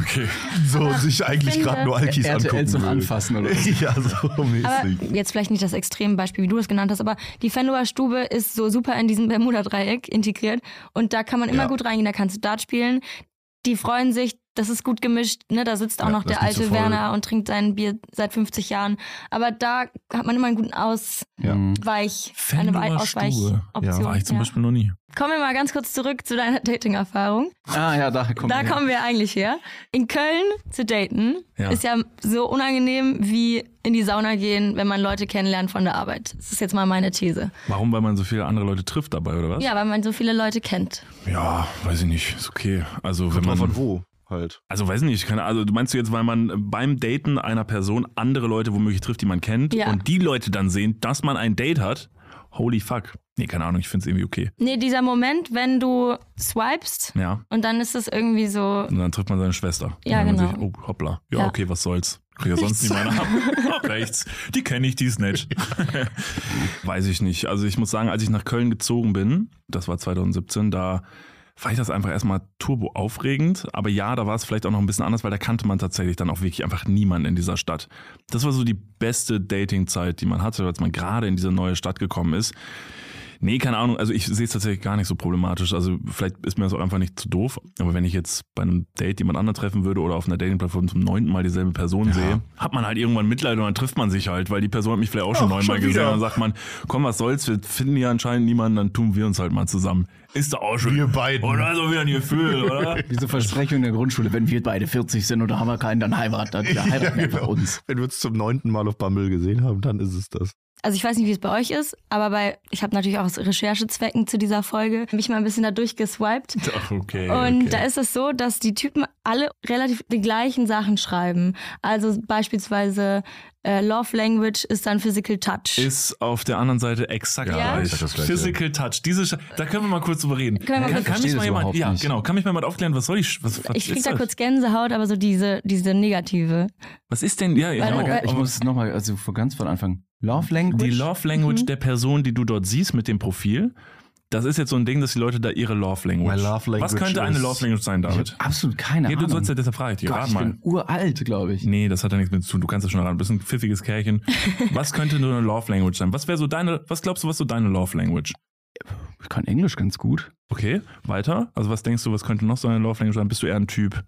okay. so sich eigentlich gerade nur Alkis RTL angucken zum will. Anfassen oder was? (laughs) Ja, so Aber mäßig. jetzt vielleicht nicht das Extrembeispiel, wie du es genannt hast, aber die Fenloer Stube ist so super in diesem Bermuda-Dreieck integriert und da kann man immer Ja. gut reingehen, da kannst du Dart spielen. Die freuen sich, das ist gut gemischt, ne? Da sitzt auch Ja, noch der so alte voll. Werner und trinkt sein Bier seit 50 Jahren. Aber da hat man immer einen guten Ausweich, Ja. eine. Ausweichoption. Ja, War ich zum ja. Beispiel noch nie. Kommen wir mal ganz kurz zurück zu deiner Dating-Erfahrung. Ah ja, da kommt Da er her. kommen wir eigentlich her. In Köln zu daten Ja. ist ja so unangenehm wie in die Sauna gehen, wenn man Leute kennenlernt von der Arbeit. Das ist jetzt mal meine These. Warum? Weil man so viele andere Leute trifft dabei, oder was? Ja, weil man so viele Leute kennt. Ja, weiß ich nicht. Ist okay. Also wenn Kommt drauf man an wo halt. Also weiß nicht, keine, also du meinst du jetzt, weil man beim Daten einer Person andere Leute womöglich trifft, die man kennt Ja. und die Leute dann sehen, dass man ein Date hat? Holy fuck. Nee, keine Ahnung, ich finde es irgendwie okay. Nee, dieser Moment, wenn du swipest Ja. und dann ist es irgendwie so. Und dann trifft man seine Schwester. Ja, und dann genau. Sich, oh, hoppla. Ja, Ja. okay, was soll's. Krieg ja sonst niemand ab. Ach, rechts. Die kenne ich, die ist nett. (laughs) Weiß ich nicht. Also ich muss sagen, als ich nach Köln gezogen bin, das war 2017, da fand ich das einfach erstmal turbo aufregend. Aber ja, da war es vielleicht auch noch ein bisschen anders, weil da kannte man tatsächlich dann auch wirklich einfach niemanden in dieser Stadt. Das war so die beste Datingzeit, die man hatte, als man gerade in diese neue Stadt gekommen ist. Nee, keine Ahnung. Also ich sehe es tatsächlich gar nicht so problematisch. Also vielleicht ist mir das auch einfach nicht zu doof. Aber wenn ich jetzt bei einem Date jemand anderen treffen würde oder auf einer Dating-Plattform zum neunten Mal dieselbe Person sehe, hat man halt irgendwann Mitleid und dann trifft man sich halt, weil die Person hat mich vielleicht auch schon Ach, neunmal schon gesehen. Und dann sagt man, komm, was soll's, wir finden hier anscheinend niemanden, dann tun wir uns halt mal zusammen. Ist doch auch schon. Wir beiden. Oder so wieder ein Gefühl, (laughs) oder? Diese Versprechung in der Grundschule, wenn wir beide 40 sind oder haben wir keinen, dann heiraten, dann (laughs) wir heiraten einfach genau. uns. Wenn wir es zum neunten Mal auf Bumble gesehen haben, dann ist es das. Also ich weiß nicht, wie es bei euch ist, aber bei ich habe natürlich auch aus Recherchezwecken zu dieser Folge mich mal ein bisschen da durchgeswiped. (laughs) Ach, okay. Und okay. da ist es so, dass die Typen alle relativ die gleichen Sachen schreiben. Also beispielsweise äh, Love Language ist dann Physical Touch. ist auf der anderen Seite exakt Ja? gleich. Das Gleiche. Physical Touch. Diese, Sch- da können wir mal kurz drüber reden. Können wir kann, kurz- kann mich mal das jemand, ja, genau. Kann mich mal jemand aufklären, was soll ich, was, was ich krieg da das? kurz Gänsehaut, aber so diese, diese negative. Was ist denn, ja, ja, Weil- genau. weil- Ich muss nochmal, also von ganz von Anfang. Love Language? die Love Language Mhm. der Person, die du dort siehst mit dem Profil, das ist jetzt so ein Ding, dass die Leute da ihre Love Language. My love language was könnte eine Love Language sein, David? absolut keine Ja, du Ahnung. sollst ja, deshalb frage ich dich. Gott, ich mal. bin uralt, glaube ich. Nee, das hat ja nichts mit zu tun. Du kannst das schon ran. Du bist ein pfiffiges Kerlchen. (laughs) Was könnte nur eine Love Language sein? Was wäre so deine, was glaubst du, was so deine Love Language? Ich kann Englisch ganz gut. Okay, weiter. Also was denkst du, was könnte noch so eine Love Language sein? Bist du eher ein Typ?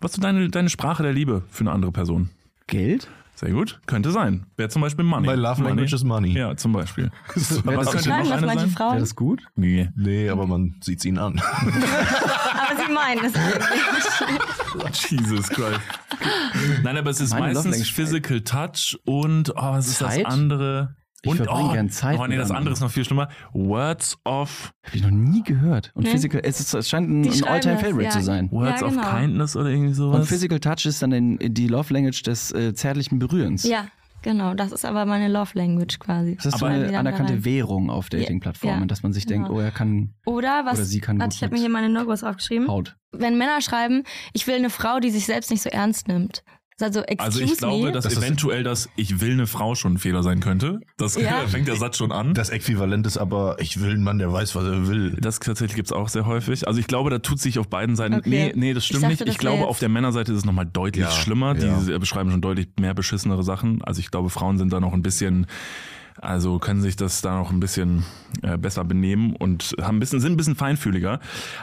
Was ist so deine, deine Sprache der Liebe für eine andere Person? Geld? Sehr gut. Könnte sein. Wäre zum Beispiel Money. My love money. language is money. Ja, zum Beispiel. Das könnte noch das eine manche sein? Frauen, Wäre das gut? Nee. Nee, aber man sieht's ihnen an. (laughs) aber sie meinen es eigentlich. (laughs) Jesus Christ. Nein, aber es ist Meine meistens Physical Touch und, oh, was ist Zeit? das andere? Ich und, verbringe oh, gern Zeit Oh nee, das andere ist noch viel schlimmer. Words of, Habe ich noch nie gehört. Und Nee. Physical, es, ist, es scheint ein, ein schreiben All-Time-Favorite das, zu ja. sein. Words Ja, of genau. Kindness oder irgendwie Und sowas. Physical Touch ist dann den, die Love Language des äh, zärtlichen Berührens. Ja, genau. Das ist aber meine Love Language quasi. Das ist so Aber- eine dann da anerkannte rein. Währung auf Dating-Plattformen, Ja, dass man sich denkt, genau. oh, er kann Oder was? Oder sie kann warte, gut ich habe mir hier meine No-Gos aufgeschrieben. Haut. Wenn Männer schreiben, ich will eine Frau, die sich selbst nicht so ernst nimmt. Also, Also ich glaube, me. dass Das eventuell das Ich will eine Frau schon ein Fehler sein könnte. Das Ja. (laughs) fängt der Satz schon an. Das Äquivalent ist aber, ich will einen Mann, der weiß, was er will. Das tatsächlich gibt's auch sehr häufig. Also ich glaube, da tut sich auf beiden Seiten. Okay. Nee, nee, das Ich stimmt dachte, nicht. Ich glaube, auf der Männerseite ist es nochmal deutlich Ja, schlimmer. ja. Die beschreiben schon deutlich mehr beschissenere Sachen. Also ich glaube, Frauen sind da noch ein bisschen, also können sich das da noch ein bisschen äh, besser benehmen und haben ein bisschen, sind ein bisschen feinfühliger.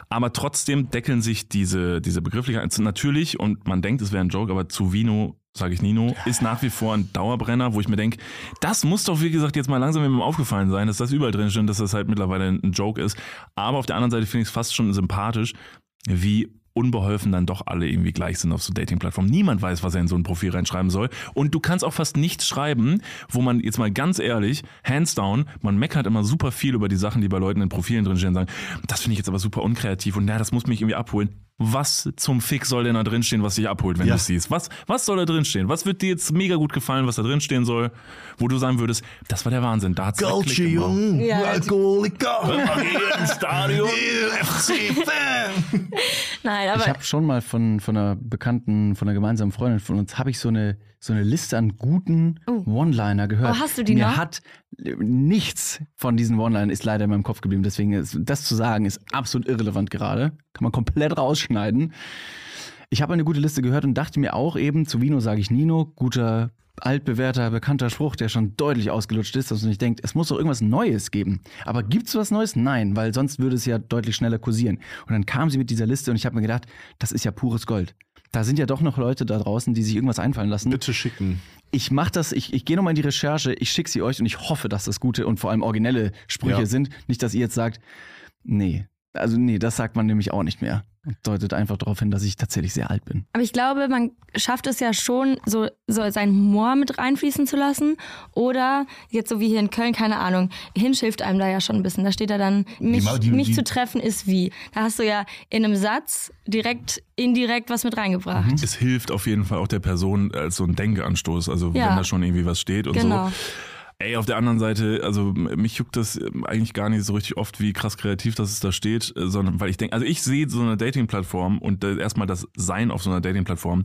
Aber trotzdem deckeln sich diese, diese Begrifflichkeiten natürlich und man denkt, es wäre ein Joke, aber zu Vino sage ich Nino, ist nach wie vor ein Dauerbrenner, wo ich mir denke, das muss doch, wie gesagt, jetzt mal langsam mir aufgefallen sein, dass das überall drin steht, dass das halt mittlerweile ein Joke ist. Aber auf der anderen Seite finde ich es fast schon sympathisch, wie unbeholfen dann doch alle irgendwie gleich sind auf so Dating-Plattformen. Niemand weiß, was er in so ein Profil reinschreiben soll. Und du kannst auch fast nichts schreiben, wo man jetzt mal ganz ehrlich, hands down, man meckert immer super viel über die Sachen, die bei Leuten in Profilen drinstehen und sagen, das finde ich jetzt aber super unkreativ und na, das muss mich irgendwie abholen. Was zum Fick soll denn da drinstehen, was dich abholt, wenn Ja. du es siehst? Was, was soll da drinstehen? Was wird dir jetzt mega gut gefallen, was da drinstehen soll, wo du sagen würdest, das war der Wahnsinn, da hat's gemacht. Jung, Ja, Alkoholiker. Im Stadion. (laughs) FC-Fan. Nein, aber Ich habe schon mal von, von einer bekannten, von einer gemeinsamen Freundin von uns, habe ich so eine, so eine Liste an guten Oh. One-Liner gehört. Oh, hast du die Mir noch? hat äh, nichts von diesen One-Linern ist leider in meinem Kopf geblieben. Deswegen ist das zu sagen, ist absolut irrelevant gerade. Kann man komplett rausschneiden. Ich habe eine gute Liste gehört und dachte mir auch eben, zu Vino sage ich Nino, guter, altbewährter, bekannter Spruch, der schon deutlich ausgelutscht ist, dass man nicht denkt, es muss doch irgendwas Neues geben. Aber gibt's was Neues? Nein, weil sonst würde es ja deutlich schneller kursieren. Und dann kam sie mit dieser Liste und ich habe mir gedacht, das ist ja pures Gold. Da sind ja doch noch Leute da draußen, die sich irgendwas einfallen lassen. Bitte schicken. Ich mache das, ich, ich gehe nochmal in die Recherche, ich schicke sie euch und ich hoffe, dass das gute und vor allem originelle Sprüche Ja. sind. Nicht, dass ihr jetzt sagt, nee, also nee, das sagt man nämlich auch nicht mehr. Deutet einfach darauf hin, dass ich tatsächlich sehr alt bin. Aber ich glaube, man schafft es ja schon, so, so seinen Humor mit reinfließen zu lassen. Oder jetzt so wie hier in Köln, keine Ahnung, hinschilft einem da ja schon ein bisschen. Da steht da dann, mich, ma- die- mich die- zu treffen ist wie. Da hast du ja in einem Satz direkt, indirekt was mit reingebracht. Es hilft auf jeden Fall auch der Person als so ein Denkanstoß, also Ja. wenn da schon irgendwie was steht und Genau. so. Ey, auf der anderen Seite, also mich juckt das eigentlich gar nicht so richtig oft, wie krass kreativ das es da steht, äh, sondern weil ich denke, also ich sehe so eine Dating-Plattform und äh, erstmal das Sein auf so einer Dating-Plattform.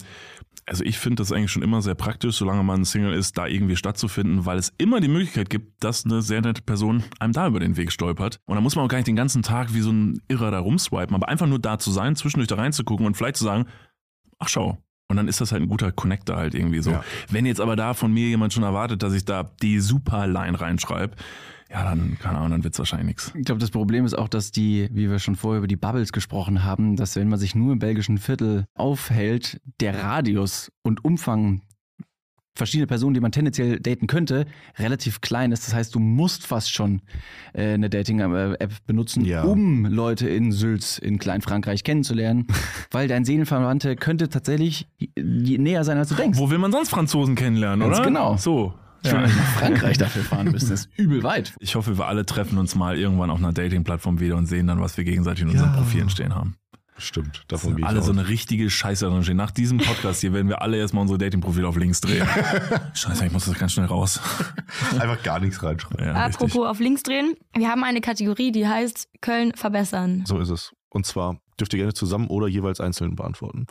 Also ich finde das eigentlich schon immer sehr praktisch, solange man Single ist, da irgendwie stattzufinden, weil es immer die Möglichkeit gibt, dass eine sehr nette Person einem da über den Weg stolpert. Und da muss man auch gar nicht den ganzen Tag wie so ein Irrer da rumswipen, aber einfach nur da zu sein, zwischendurch da reinzugucken und vielleicht zu sagen, ach schau. Und dann ist das halt ein guter Connector halt irgendwie so. Ja. Wenn jetzt aber da von mir jemand schon erwartet, dass ich da die Superline reinschreibe, ja, dann, keine Ahnung, dann wird's wahrscheinlich nichts. Ich glaube, das Problem ist auch, dass die, wie wir schon vorher über die Bubbles gesprochen haben, dass wenn man sich nur im belgischen Viertel aufhält, der Radius und Umfang verschiedene Personen, die man tendenziell daten könnte, relativ klein ist. Das heißt, du musst fast schon äh, eine Dating-App benutzen, Ja. um Leute in Sülz, in Kleinfrankreich kennenzulernen, (laughs) weil dein Seelenverwandte könnte tatsächlich je- näher sein, als du denkst. Wo will man sonst Franzosen kennenlernen, Ganz oder? genau. So. Schon Ja. nach Frankreich dafür fahren müssen, das ist (laughs) übel weit. Ich hoffe, wir alle treffen uns mal irgendwann auf einer Dating-Plattform wieder und sehen dann, was wir gegenseitig in unseren Ja. Profilen stehen haben. Stimmt, davon gehe ich alle aus. so eine richtige Scheiße drin stehen. Nach diesem Podcast hier werden wir alle erstmal unsere Dating-Profile auf links drehen. (laughs) Scheiße, ich muss das ganz schnell raus. (laughs) Einfach gar nichts reinschreiben. Ja, Apropos richtig. auf links drehen. Wir haben eine Kategorie, die heißt Köln verbessern. So ist es. Und zwar dürft ihr gerne zusammen oder jeweils einzeln beantworten.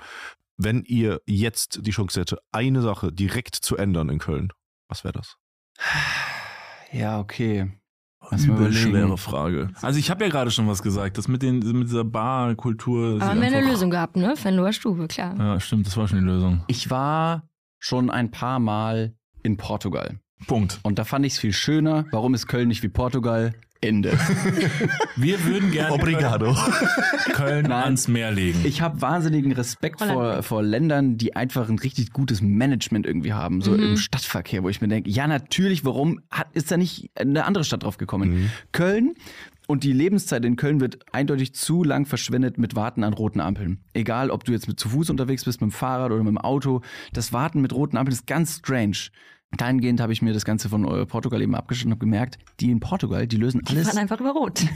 Wenn ihr jetzt die Chance hätte, eine Sache direkt zu ändern in Köln, was wäre das? Ja, okay. Lass mal Übel überlegen. schwere Frage. Also ich habe ja gerade schon was gesagt, das mit, den, mit dieser Barkultur. Aber haben wir eine Lösung gehabt, ne? Fenloher Stube, klar. Ja, stimmt, das war schon die Lösung. Ich war schon ein paar Mal in Portugal. Punkt. Und da fand ich es viel schöner. Warum ist Köln nicht wie Portugal? Ende. (laughs) Wir würden gerne Obrigado. Köln Nein. ans Meer legen. Ich habe wahnsinnigen Respekt vor, vor Ländern, die einfach ein richtig gutes Management irgendwie haben, so Mhm. im Stadtverkehr, wo ich mir denke, ja natürlich, warum hat, ist da nicht eine andere Stadt drauf gekommen? Köln und die Lebenszeit in Köln wird eindeutig zu lang verschwendet mit Warten an roten Ampeln. Egal, ob du jetzt mit zu Fuß unterwegs bist, mit dem Fahrrad oder mit dem Auto, das Warten mit roten Ampeln ist ganz strange. Dahingehend habe ich mir das Ganze von äh, Portugal eben abgeschnitten und habe gemerkt, die in Portugal, die lösen Die alles fahren einfach über Rot. (laughs)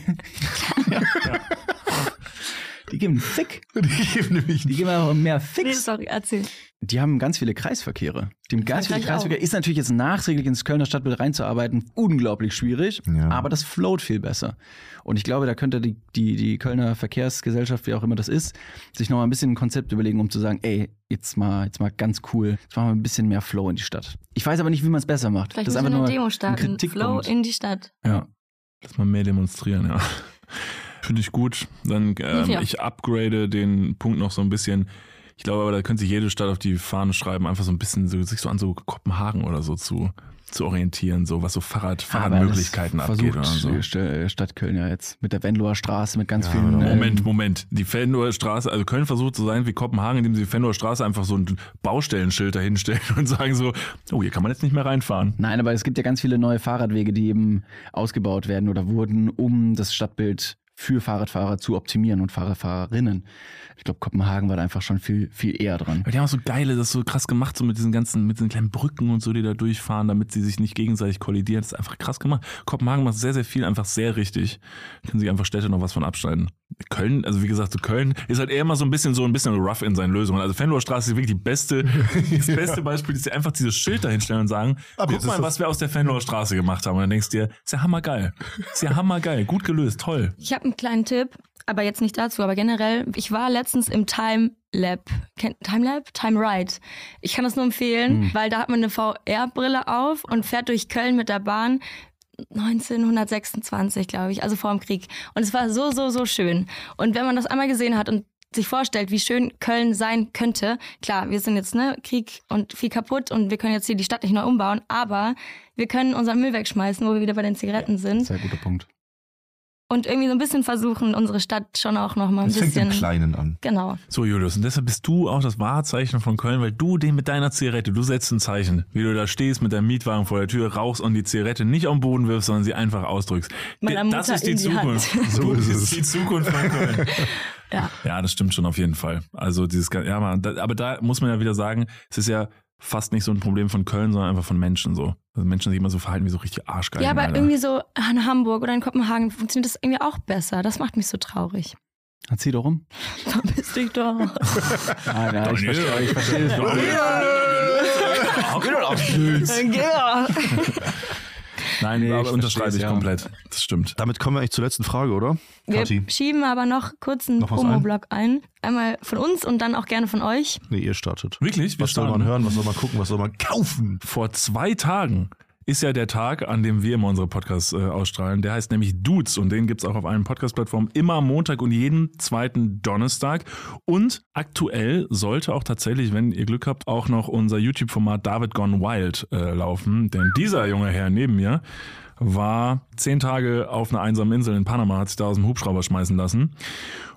Die geben Fick. (laughs) Die geben nämlich Die geben aber mehr Nee, Fix. sorry, erzähl. Die haben ganz viele Kreisverkehre. Die haben ganz viele Kreisverkehre. Ist natürlich jetzt nachträglich ins Kölner Stadtbild reinzuarbeiten unglaublich schwierig, Ja. aber das float viel besser. Und ich glaube, da könnte die, die, die Kölner Verkehrsgesellschaft, wie auch immer das ist, sich noch mal ein bisschen ein Konzept überlegen, um zu sagen, ey, jetzt mal, jetzt mal ganz cool, jetzt machen wir ein bisschen mehr Flow in die Stadt. Ich weiß aber nicht, wie man es besser macht. Vielleicht das ist einfach wir eine nur Demo starten. ein Flow in die Stadt. Ja. Lass mal mehr demonstrieren, ja. Finde ich gut. Dann ähm, Ja. ich upgrade den Punkt noch so ein bisschen. Ich glaube aber, da könnte sich jede Stadt auf die Fahne schreiben, einfach so ein bisschen so, sich so an so Kopenhagen oder so zu, zu orientieren, so was so Fahrrad, Fahrradmöglichkeiten abgeht oder so. Äh, Stadt Köln ja jetzt mit der Venloer Straße, mit ganz Ja, vielen. oder- Moment, ähm, Moment. Die Fennoer Straße, also Köln versucht zu sein wie Kopenhagen, indem sie die Fennoer Straße einfach so ein Baustellenschild dahinstellen (laughs) und sagen so, oh, hier kann man jetzt nicht mehr reinfahren. Nein, aber es gibt ja ganz viele neue Fahrradwege, die eben ausgebaut werden oder wurden, um das Stadtbild für Fahrradfahrer zu optimieren und Fahrradfahrerinnen. Ich glaube, Kopenhagen war da einfach schon viel, viel eher dran. Aber die haben auch so geile, das ist so krass gemacht, so mit diesen ganzen, mit diesen kleinen Brücken und so, die da durchfahren, damit sie sich nicht gegenseitig kollidieren. Das ist einfach krass gemacht. Kopenhagen macht sehr, sehr viel einfach sehr richtig. Können sich einfach Städte noch was von abschneiden. Köln, also wie gesagt, so Köln ist halt eher immer so ein bisschen so ein bisschen rough in seinen Lösungen. Also Fenloher Straße ist wirklich die beste, (laughs) das beste Beispiel, dass sie einfach dieses Schild dahinstellen und sagen, Aber guck mal, was wir aus der Fenloher Straße gemacht haben. Und dann denkst du dir, ist ja hammergeil. Ist ja hammergeil. Gut gelöst, toll. Ich habe einen kleinen Tipp, aber jetzt nicht dazu, aber generell, ich war letztens im Time Lab. Time Lab? Time Ride. Ich kann das nur empfehlen, weil da hat man eine VR-Brille auf und fährt durch Köln mit der Bahn. 1926, glaube ich, also vor dem Krieg. Und es war so, so, so schön. Und wenn man das einmal gesehen hat und sich vorstellt, wie schön Köln sein könnte, klar, wir sind jetzt ne Krieg und viel kaputt und wir können jetzt hier die Stadt nicht neu umbauen, aber wir können unseren Müll wegschmeißen, wo wir wieder bei den Zigaretten sind Sehr guter Punkt. Und irgendwie so ein bisschen versuchen, unsere Stadt schon auch noch mal ein Das fängt im bisschen. Kleinen an. Genau. So, Julius, und deshalb bist du auch das Wahrzeichen von Köln, weil du den mit deiner Zigarette, du setzt ein Zeichen, wie du da stehst mit deinem Mietwagen vor der Tür, rauchst und die Zigarette nicht am Boden wirfst, sondern sie einfach ausdrückst. Meiner das Mutter ist die in die Zukunft. Hand. (laughs) So ist es. die Zukunft von Köln. Ja. Ja, das stimmt schon auf jeden Fall. Also dieses, ja, man, aber da muss man ja wieder sagen, es ist ja fast nicht so ein Problem von Köln, sondern einfach von Menschen so. Also Menschen sich immer so verhalten wie so richtig Arschgeil. Ja, aber irgendwie so in Hamburg oder in Kopenhagen funktioniert das irgendwie auch besser. Das macht mich so traurig. Erzähl doch rum. Verpiss dich doch. Ah, ja, ich verstehe, ich verstehe das. (laughs) ja. Nein, Nee, aber ich unterschreibe ich ja. komplett. Das stimmt. Damit kommen wir eigentlich zur letzten Frage, oder? Wir Kathi? schieben aber noch kurz einen Promo-Blog ein. Einmal von uns und dann auch gerne von euch. Nee, ihr startet. Wirklich? Wir Was soll starten. man hören, was soll man gucken, was soll man kaufen? Vor zwei Tagen ist ja der Tag, an dem wir immer unsere Podcasts äh, ausstrahlen. Der heißt nämlich Dudes und den gibt's auch auf allen Podcast-Plattformen immer Montag und jeden zweiten Donnerstag. Und aktuell sollte auch tatsächlich, wenn ihr Glück habt, auch noch unser YouTube-Format David Gone Wild äh, laufen. Denn dieser junge Herr neben mir war zehn Tage auf einer einsamen Insel in Panama, hat sich da aus dem Hubschrauber schmeißen lassen.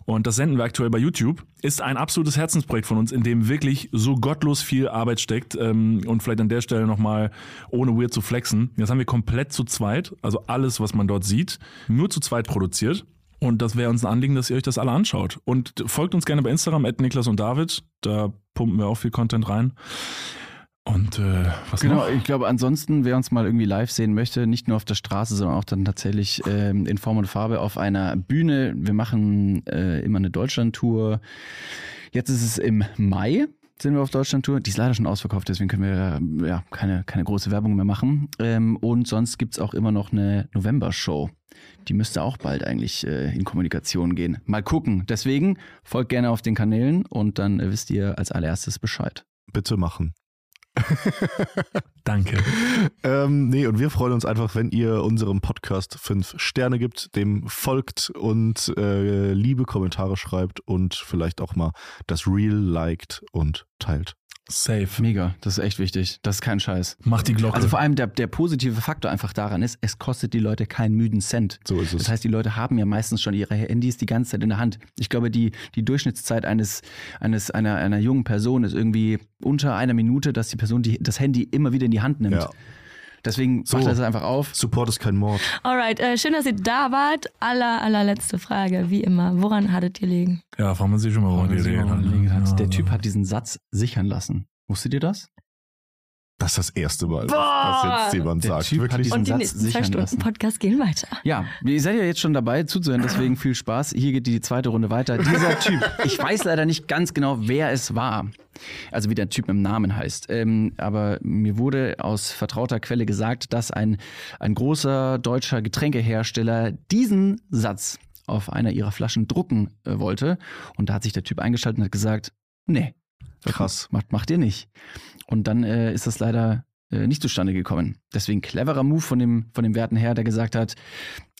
Und das senden wir aktuell bei YouTube. Ist ein absolutes Herzensprojekt von uns, in dem wirklich so gottlos viel Arbeit steckt. Ähm, und vielleicht an der Stelle nochmal, ohne weird zu flexen. Das haben wir komplett zu zweit, also alles, was man dort sieht, nur zu zweit produziert. Und das wäre uns ein Anliegen, dass ihr euch das alle anschaut. Und folgt uns gerne bei Instagram, at Niklas und David. Da pumpen wir auch viel Content rein. Und äh, was Genau, noch? ich glaube, ansonsten, wer uns mal irgendwie live sehen möchte, nicht nur auf der Straße, sondern auch dann tatsächlich ähm, in Form und Farbe auf einer Bühne. Wir machen äh, immer eine Deutschland-Tour. Jetzt ist es im Mai. Sind wir auf Deutschland-Tour? Die ist leider schon ausverkauft, deswegen können wir ja keine, keine große Werbung mehr machen. Ähm, und sonst gibt's auch immer noch eine November-Show. Die müsste auch bald eigentlich äh, in Kommunikation gehen. Mal gucken. Deswegen folgt gerne auf den Kanälen und dann äh, wisst ihr als allererstes Bescheid. Bitte machen. (laughs) Danke. Ähm, nee, und wir freuen uns einfach, wenn ihr unserem Podcast fünf Sterne gibt, dem folgt und äh, liebe Kommentare schreibt und vielleicht auch mal das Reel liked und teilt. Safe. Mega, das ist echt wichtig. Das ist kein Scheiß. Mach die Glocke. Also vor allem der, der positive Faktor einfach daran ist, es kostet die Leute keinen müden Cent. So ist es. Das heißt, die Leute haben ja meistens schon ihre Handys die ganze Zeit in der Hand. Ich glaube, die, die Durchschnittszeit eines, eines, einer, einer jungen Person ist irgendwie unter einer Minute, dass die Person die, das Handy immer wieder in die Hand nimmt. Ja. Deswegen So. macht das einfach auf. Support ist kein Mord. Alright, äh, schön, dass ihr da wart. Aller, allerletzte Frage, wie immer. Woran hattet ihr liegen? ja, fragen wir sich schon mal, woran die Rede Der Ja, Typ hat diesen Satz sichern lassen. Wusstet ihr das? Das ist das erste Mal, dass jetzt jemand Der sagt. Typ Wirklich? diesen Und die Satz nächsten zwei Stunden lassen. Podcast gehen weiter. Ja, ihr seid ja jetzt schon dabei zuzuhören, deswegen (laughs) viel Spaß. Hier geht die zweite Runde weiter. Dieser Typ, ich weiß leider nicht ganz genau, wer es war. Also wie der Typ mit dem Namen heißt. Ähm, aber mir wurde aus vertrauter Quelle gesagt, dass ein, ein großer deutscher Getränkehersteller diesen Satz auf einer ihrer Flaschen drucken äh, wollte. Und da hat sich der Typ eingeschaltet und hat gesagt, nee, Krass. Macht, macht ihr nicht. Und dann äh, ist das leider äh, nicht zustande gekommen. Deswegen cleverer Move von dem, von dem werten Herr, der gesagt hat,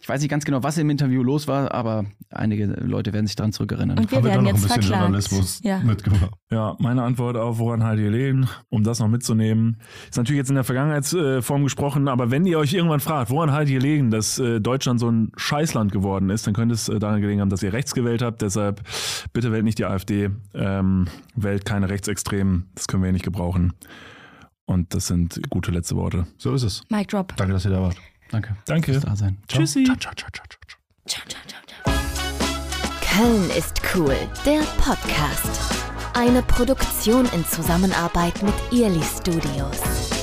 ich weiß nicht ganz genau, was im Interview los war, aber einige Leute werden sich daran zurückerinnern. Und wir Haben wir werden doch noch ein jetzt bisschen verklagt. Journalismus Ja. mitgemacht. Ja, meine Antwort auf woran halt ihr legen, um das noch mitzunehmen, ist natürlich jetzt in der Vergangenheitsform gesprochen, aber wenn ihr euch irgendwann fragt, woran halt ihr legen, dass äh, Deutschland so ein Scheißland geworden ist, dann könnte es äh, daran gelegen haben, dass ihr rechts gewählt habt. Deshalb bitte wählt nicht die AfD, ähm, wählt keine Rechtsextremen, das können wir hier nicht gebrauchen. Und das sind gute letzte Worte. So ist es. Mic drop. Danke, dass ihr da wart. Danke. Danke. Fürs Dasein. Tschüssi. Ciao, ciao, ciao, ciao, ciao. Ciao, ciao, ciao, ciao. Köln ist cool, der Podcast. Eine Produktion in Zusammenarbeit mit Early Studios.